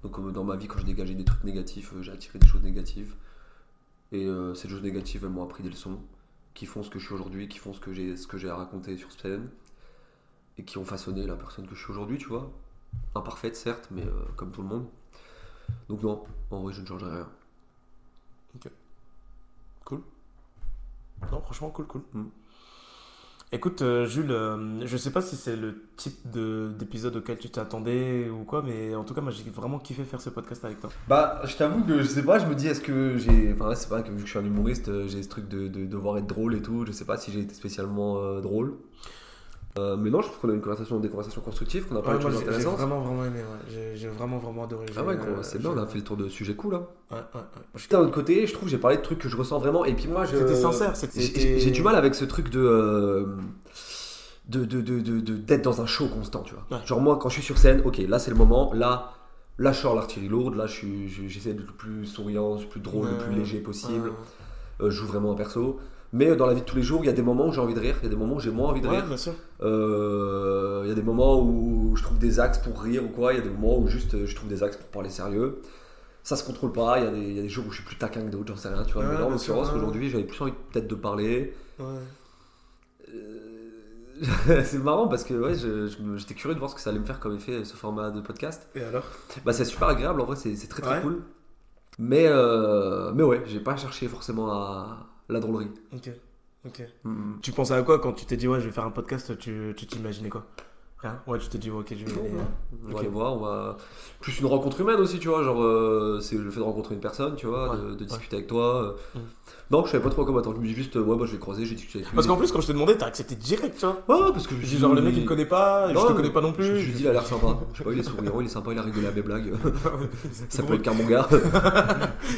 Donc euh, dans ma vie, quand j'ai dégagé des trucs négatifs, euh, j'ai attiré des choses négatives. Et ces choses négatives, elles m'ont appris des leçons qui font ce que je suis aujourd'hui, qui font ce que j'ai ce que j'ai à raconter sur scène et qui ont façonné la personne que je suis aujourd'hui, tu vois. Imparfaite certes, mais euh, comme tout le monde. Donc non, en vrai, je ne changerai rien. Non, franchement, cool, cool. Mm. Écoute, euh, Jules, euh, je sais pas si c'est le type de- d'épisode auquel tu t'attendais ou quoi, mais en tout cas, moi j'ai vraiment kiffé faire ce podcast avec toi. Bah, je t'avoue que je sais pas, je me dis, est-ce que j'ai. Enfin, c'est pas que vu que je suis un humoriste, euh, j'ai ce truc de, de devoir être drôle et tout. Je sais pas si j'ai été spécialement euh, drôle. Euh, mais non, je trouve qu'on a une conversation, des conversations constructives, qu'on a parlé de choses j'ai j'ai intéressantes. vraiment, vraiment aimé, ouais. J'ai- vraiment, vraiment adoré. Ah ouais, euh, c'est bien, on a fait le tour de sujets cool. Hein. Ouais, ouais, ouais. Je- D'un autre côté, je trouve que j'ai parlé de trucs que je ressens vraiment. Et puis moi, je. C'était sincère, c'était- J'ai du mal avec ce truc de. euh, de, de, de, de- de- d'être dans un show constant, tu vois. Ouais. Genre, moi, quand je suis sur scène, ok, là c'est le moment, là. Là, je sors l'artillerie lourde, là, je suis- je- j'essaie d'être le plus souriant, le plus drôle, le plus léger possible. Euh, je joue vraiment un perso. Mais euh, dans la vie de tous les jours, il y a des moments où j'ai envie de rire, il y a des moments où j'ai moins envie de Ouais, rire. bien sûr. Euh, Il y a des moments où je trouve des axes pour rire ou quoi, il y a des moments où juste euh, je trouve des axes pour parler sérieux. Ça se contrôle pas, il y, a des- il y a des jours où je suis plus taquin que d'autres, j'en sais rien, tu vois. Ouais, mais là, en l'occurrence, ouais. aujourd'hui, j'avais plus envie peut-être de parler. Euh, c'est marrant parce que ouais, j'étais curieux de voir ce que ça allait me faire comme effet ce format de podcast. Et alors? Bah, c'est super agréable, en vrai, c'est très très cool. Mais, euh, mais ouais, j'ai pas cherché forcément à la drôlerie. Ok, ok. Mm. Tu pensais à quoi quand tu t'es dit, ouais, je vais faire un podcast Tu tu t'imaginais quoi? Rien? Ouais, tu t'es dit, ouais, ok, je vais aller. On va aller voir, on va. Plus une rencontre humaine aussi, tu vois. Genre, euh, c'est le fait de rencontrer une personne, tu vois, Ouais, de, de ouais. discuter avec toi. euh. Mm. Non, je savais pas trop comment attendre. Je me dis juste, euh, ouais, bah, je vais croiser, j'ai discuté avec lui. Parce qu'en plus, quand je t'ai demandé, t'as accepté direct, tu vois. Ouais, ouais, parce que je me Je suis dis, genre, le mec, il me connaît pas, je Non, te connais pas non Je me plus. suis dit, il a l'air sympa. Je sais pas, il est souriant, il est sympa, il a rigolé à mes blagues. Ça peut être car mon gars.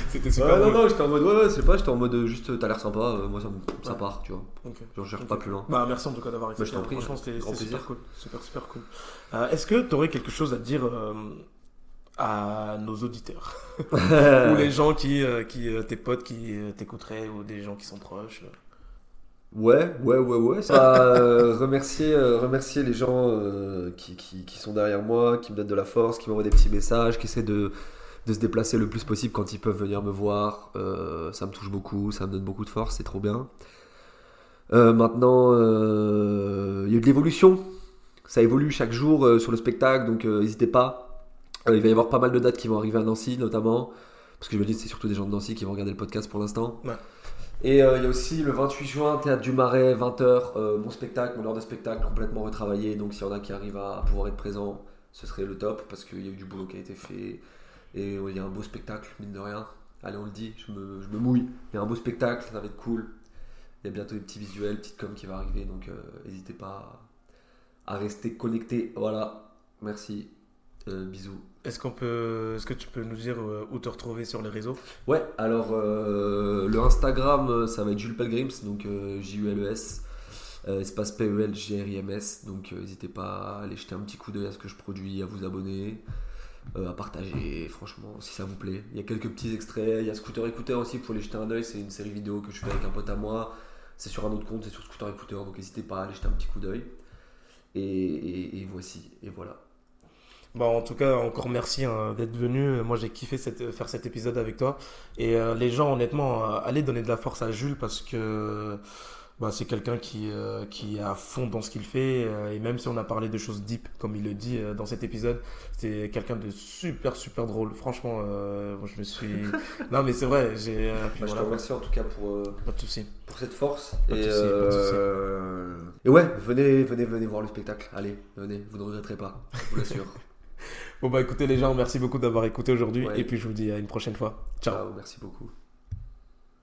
C'était Ouais, super non, drôle. non, j'étais en mode, ouais, ouais, c'est pas, j'étais en mode, euh, juste, t'as l'air sympa, euh, moi ça, me- ça Ouais. part, tu vois. Ok. J'en cherche pas plus loin. Bah, merci en tout cas d'avoir Bah, accepté. je t'en prie, Franchement, c'était super cool. Super, super cool. Est-ce que tu aurais quelque chose à dire à nos auditeurs Ou les gens qui, euh, qui euh, tes potes qui euh, t'écouteraient, ou des gens qui sont proches Ouais, ouais, ouais, ouais. Ça, euh, remercier, euh, remercier les gens euh, qui, qui, qui sont derrière moi, qui me donnent de la force, qui m'envoient des petits messages, qui essaient de, de se déplacer le plus possible quand ils peuvent venir me voir. Ça me touche beaucoup, ça me donne beaucoup de force, c'est trop bien. Maintenant, il y a eu de l'évolution. Ça évolue chaque jour sur le spectacle, donc n'hésitez pas. Euh, il va y avoir pas mal de dates qui vont arriver à Nancy, notamment. Parce que je me dis que c'est surtout des gens de Nancy qui vont regarder le podcast pour l'instant. Ouais. Et euh, il y a aussi le 28 juin, Théâtre du Marais, 20h, mon spectacle, mon heure de spectacle complètement retravaillé. Donc s'il y en a qui arrivent à pouvoir être présents, ce serait le top parce qu'il y a eu du boulot qui a été fait. Et ouais, il y a un beau spectacle, mine de rien. Allez, on le dit, je me, je me mouille. Il y a un beau spectacle, ça va être cool. Il y a bientôt des petits visuels, petite com qui va arriver. Donc euh, n'hésitez pas à, à rester connecté. Voilà, merci. Euh, bisous. Est-ce qu'on peut, est-ce que tu peux nous dire euh, où te retrouver sur les réseaux? Ouais, alors euh, le Instagram, ça va être Jules Pelgrims, donc euh, J-U-L-E-S, espace P-E-L-G-R-I-M-S. Donc n'hésitez pas à aller jeter un petit coup d'œil à ce que je produis, à vous abonner, à partager, franchement, si ça vous plaît. Il y a quelques petits extraits, il y a Scooter Écouteur aussi, pour aller jeter un œil, c'est une série vidéo que je fais avec un pote à moi. C'est sur un autre compte, c'est sur Scooter Écouteur, donc n'hésitez pas à aller jeter un petit coup d'œil. Et, et- et voici, et voilà. Bah, en tout cas, encore merci hein, d'être venu. Moi, j'ai kiffé cette- faire cet épisode avec toi. Et euh, les gens, honnêtement, euh, allez donner de la force à Jules parce que bah, c'est quelqu'un qui, euh, qui est à fond dans ce qu'il fait. euh, et même si on a parlé de choses deep, comme il le dit euh, dans cet épisode, c'est quelqu'un de super, super drôle. Franchement, euh, moi, je me suis. non, mais c'est vrai. J'ai. euh, Bah, je voilà. te remercie en tout cas pour. euh, Pas de pour cette force. Pas de et, souci, pas de souci. euh, et ouais, venez, venez, venez voir le spectacle. Allez, venez, vous ne regretterez pas, je vous l'assure. Bon, bah écoutez, les gens, merci beaucoup d'avoir écouté aujourd'hui. Ouais. Et puis, je vous dis à une prochaine fois. Ciao. Ciao, merci beaucoup.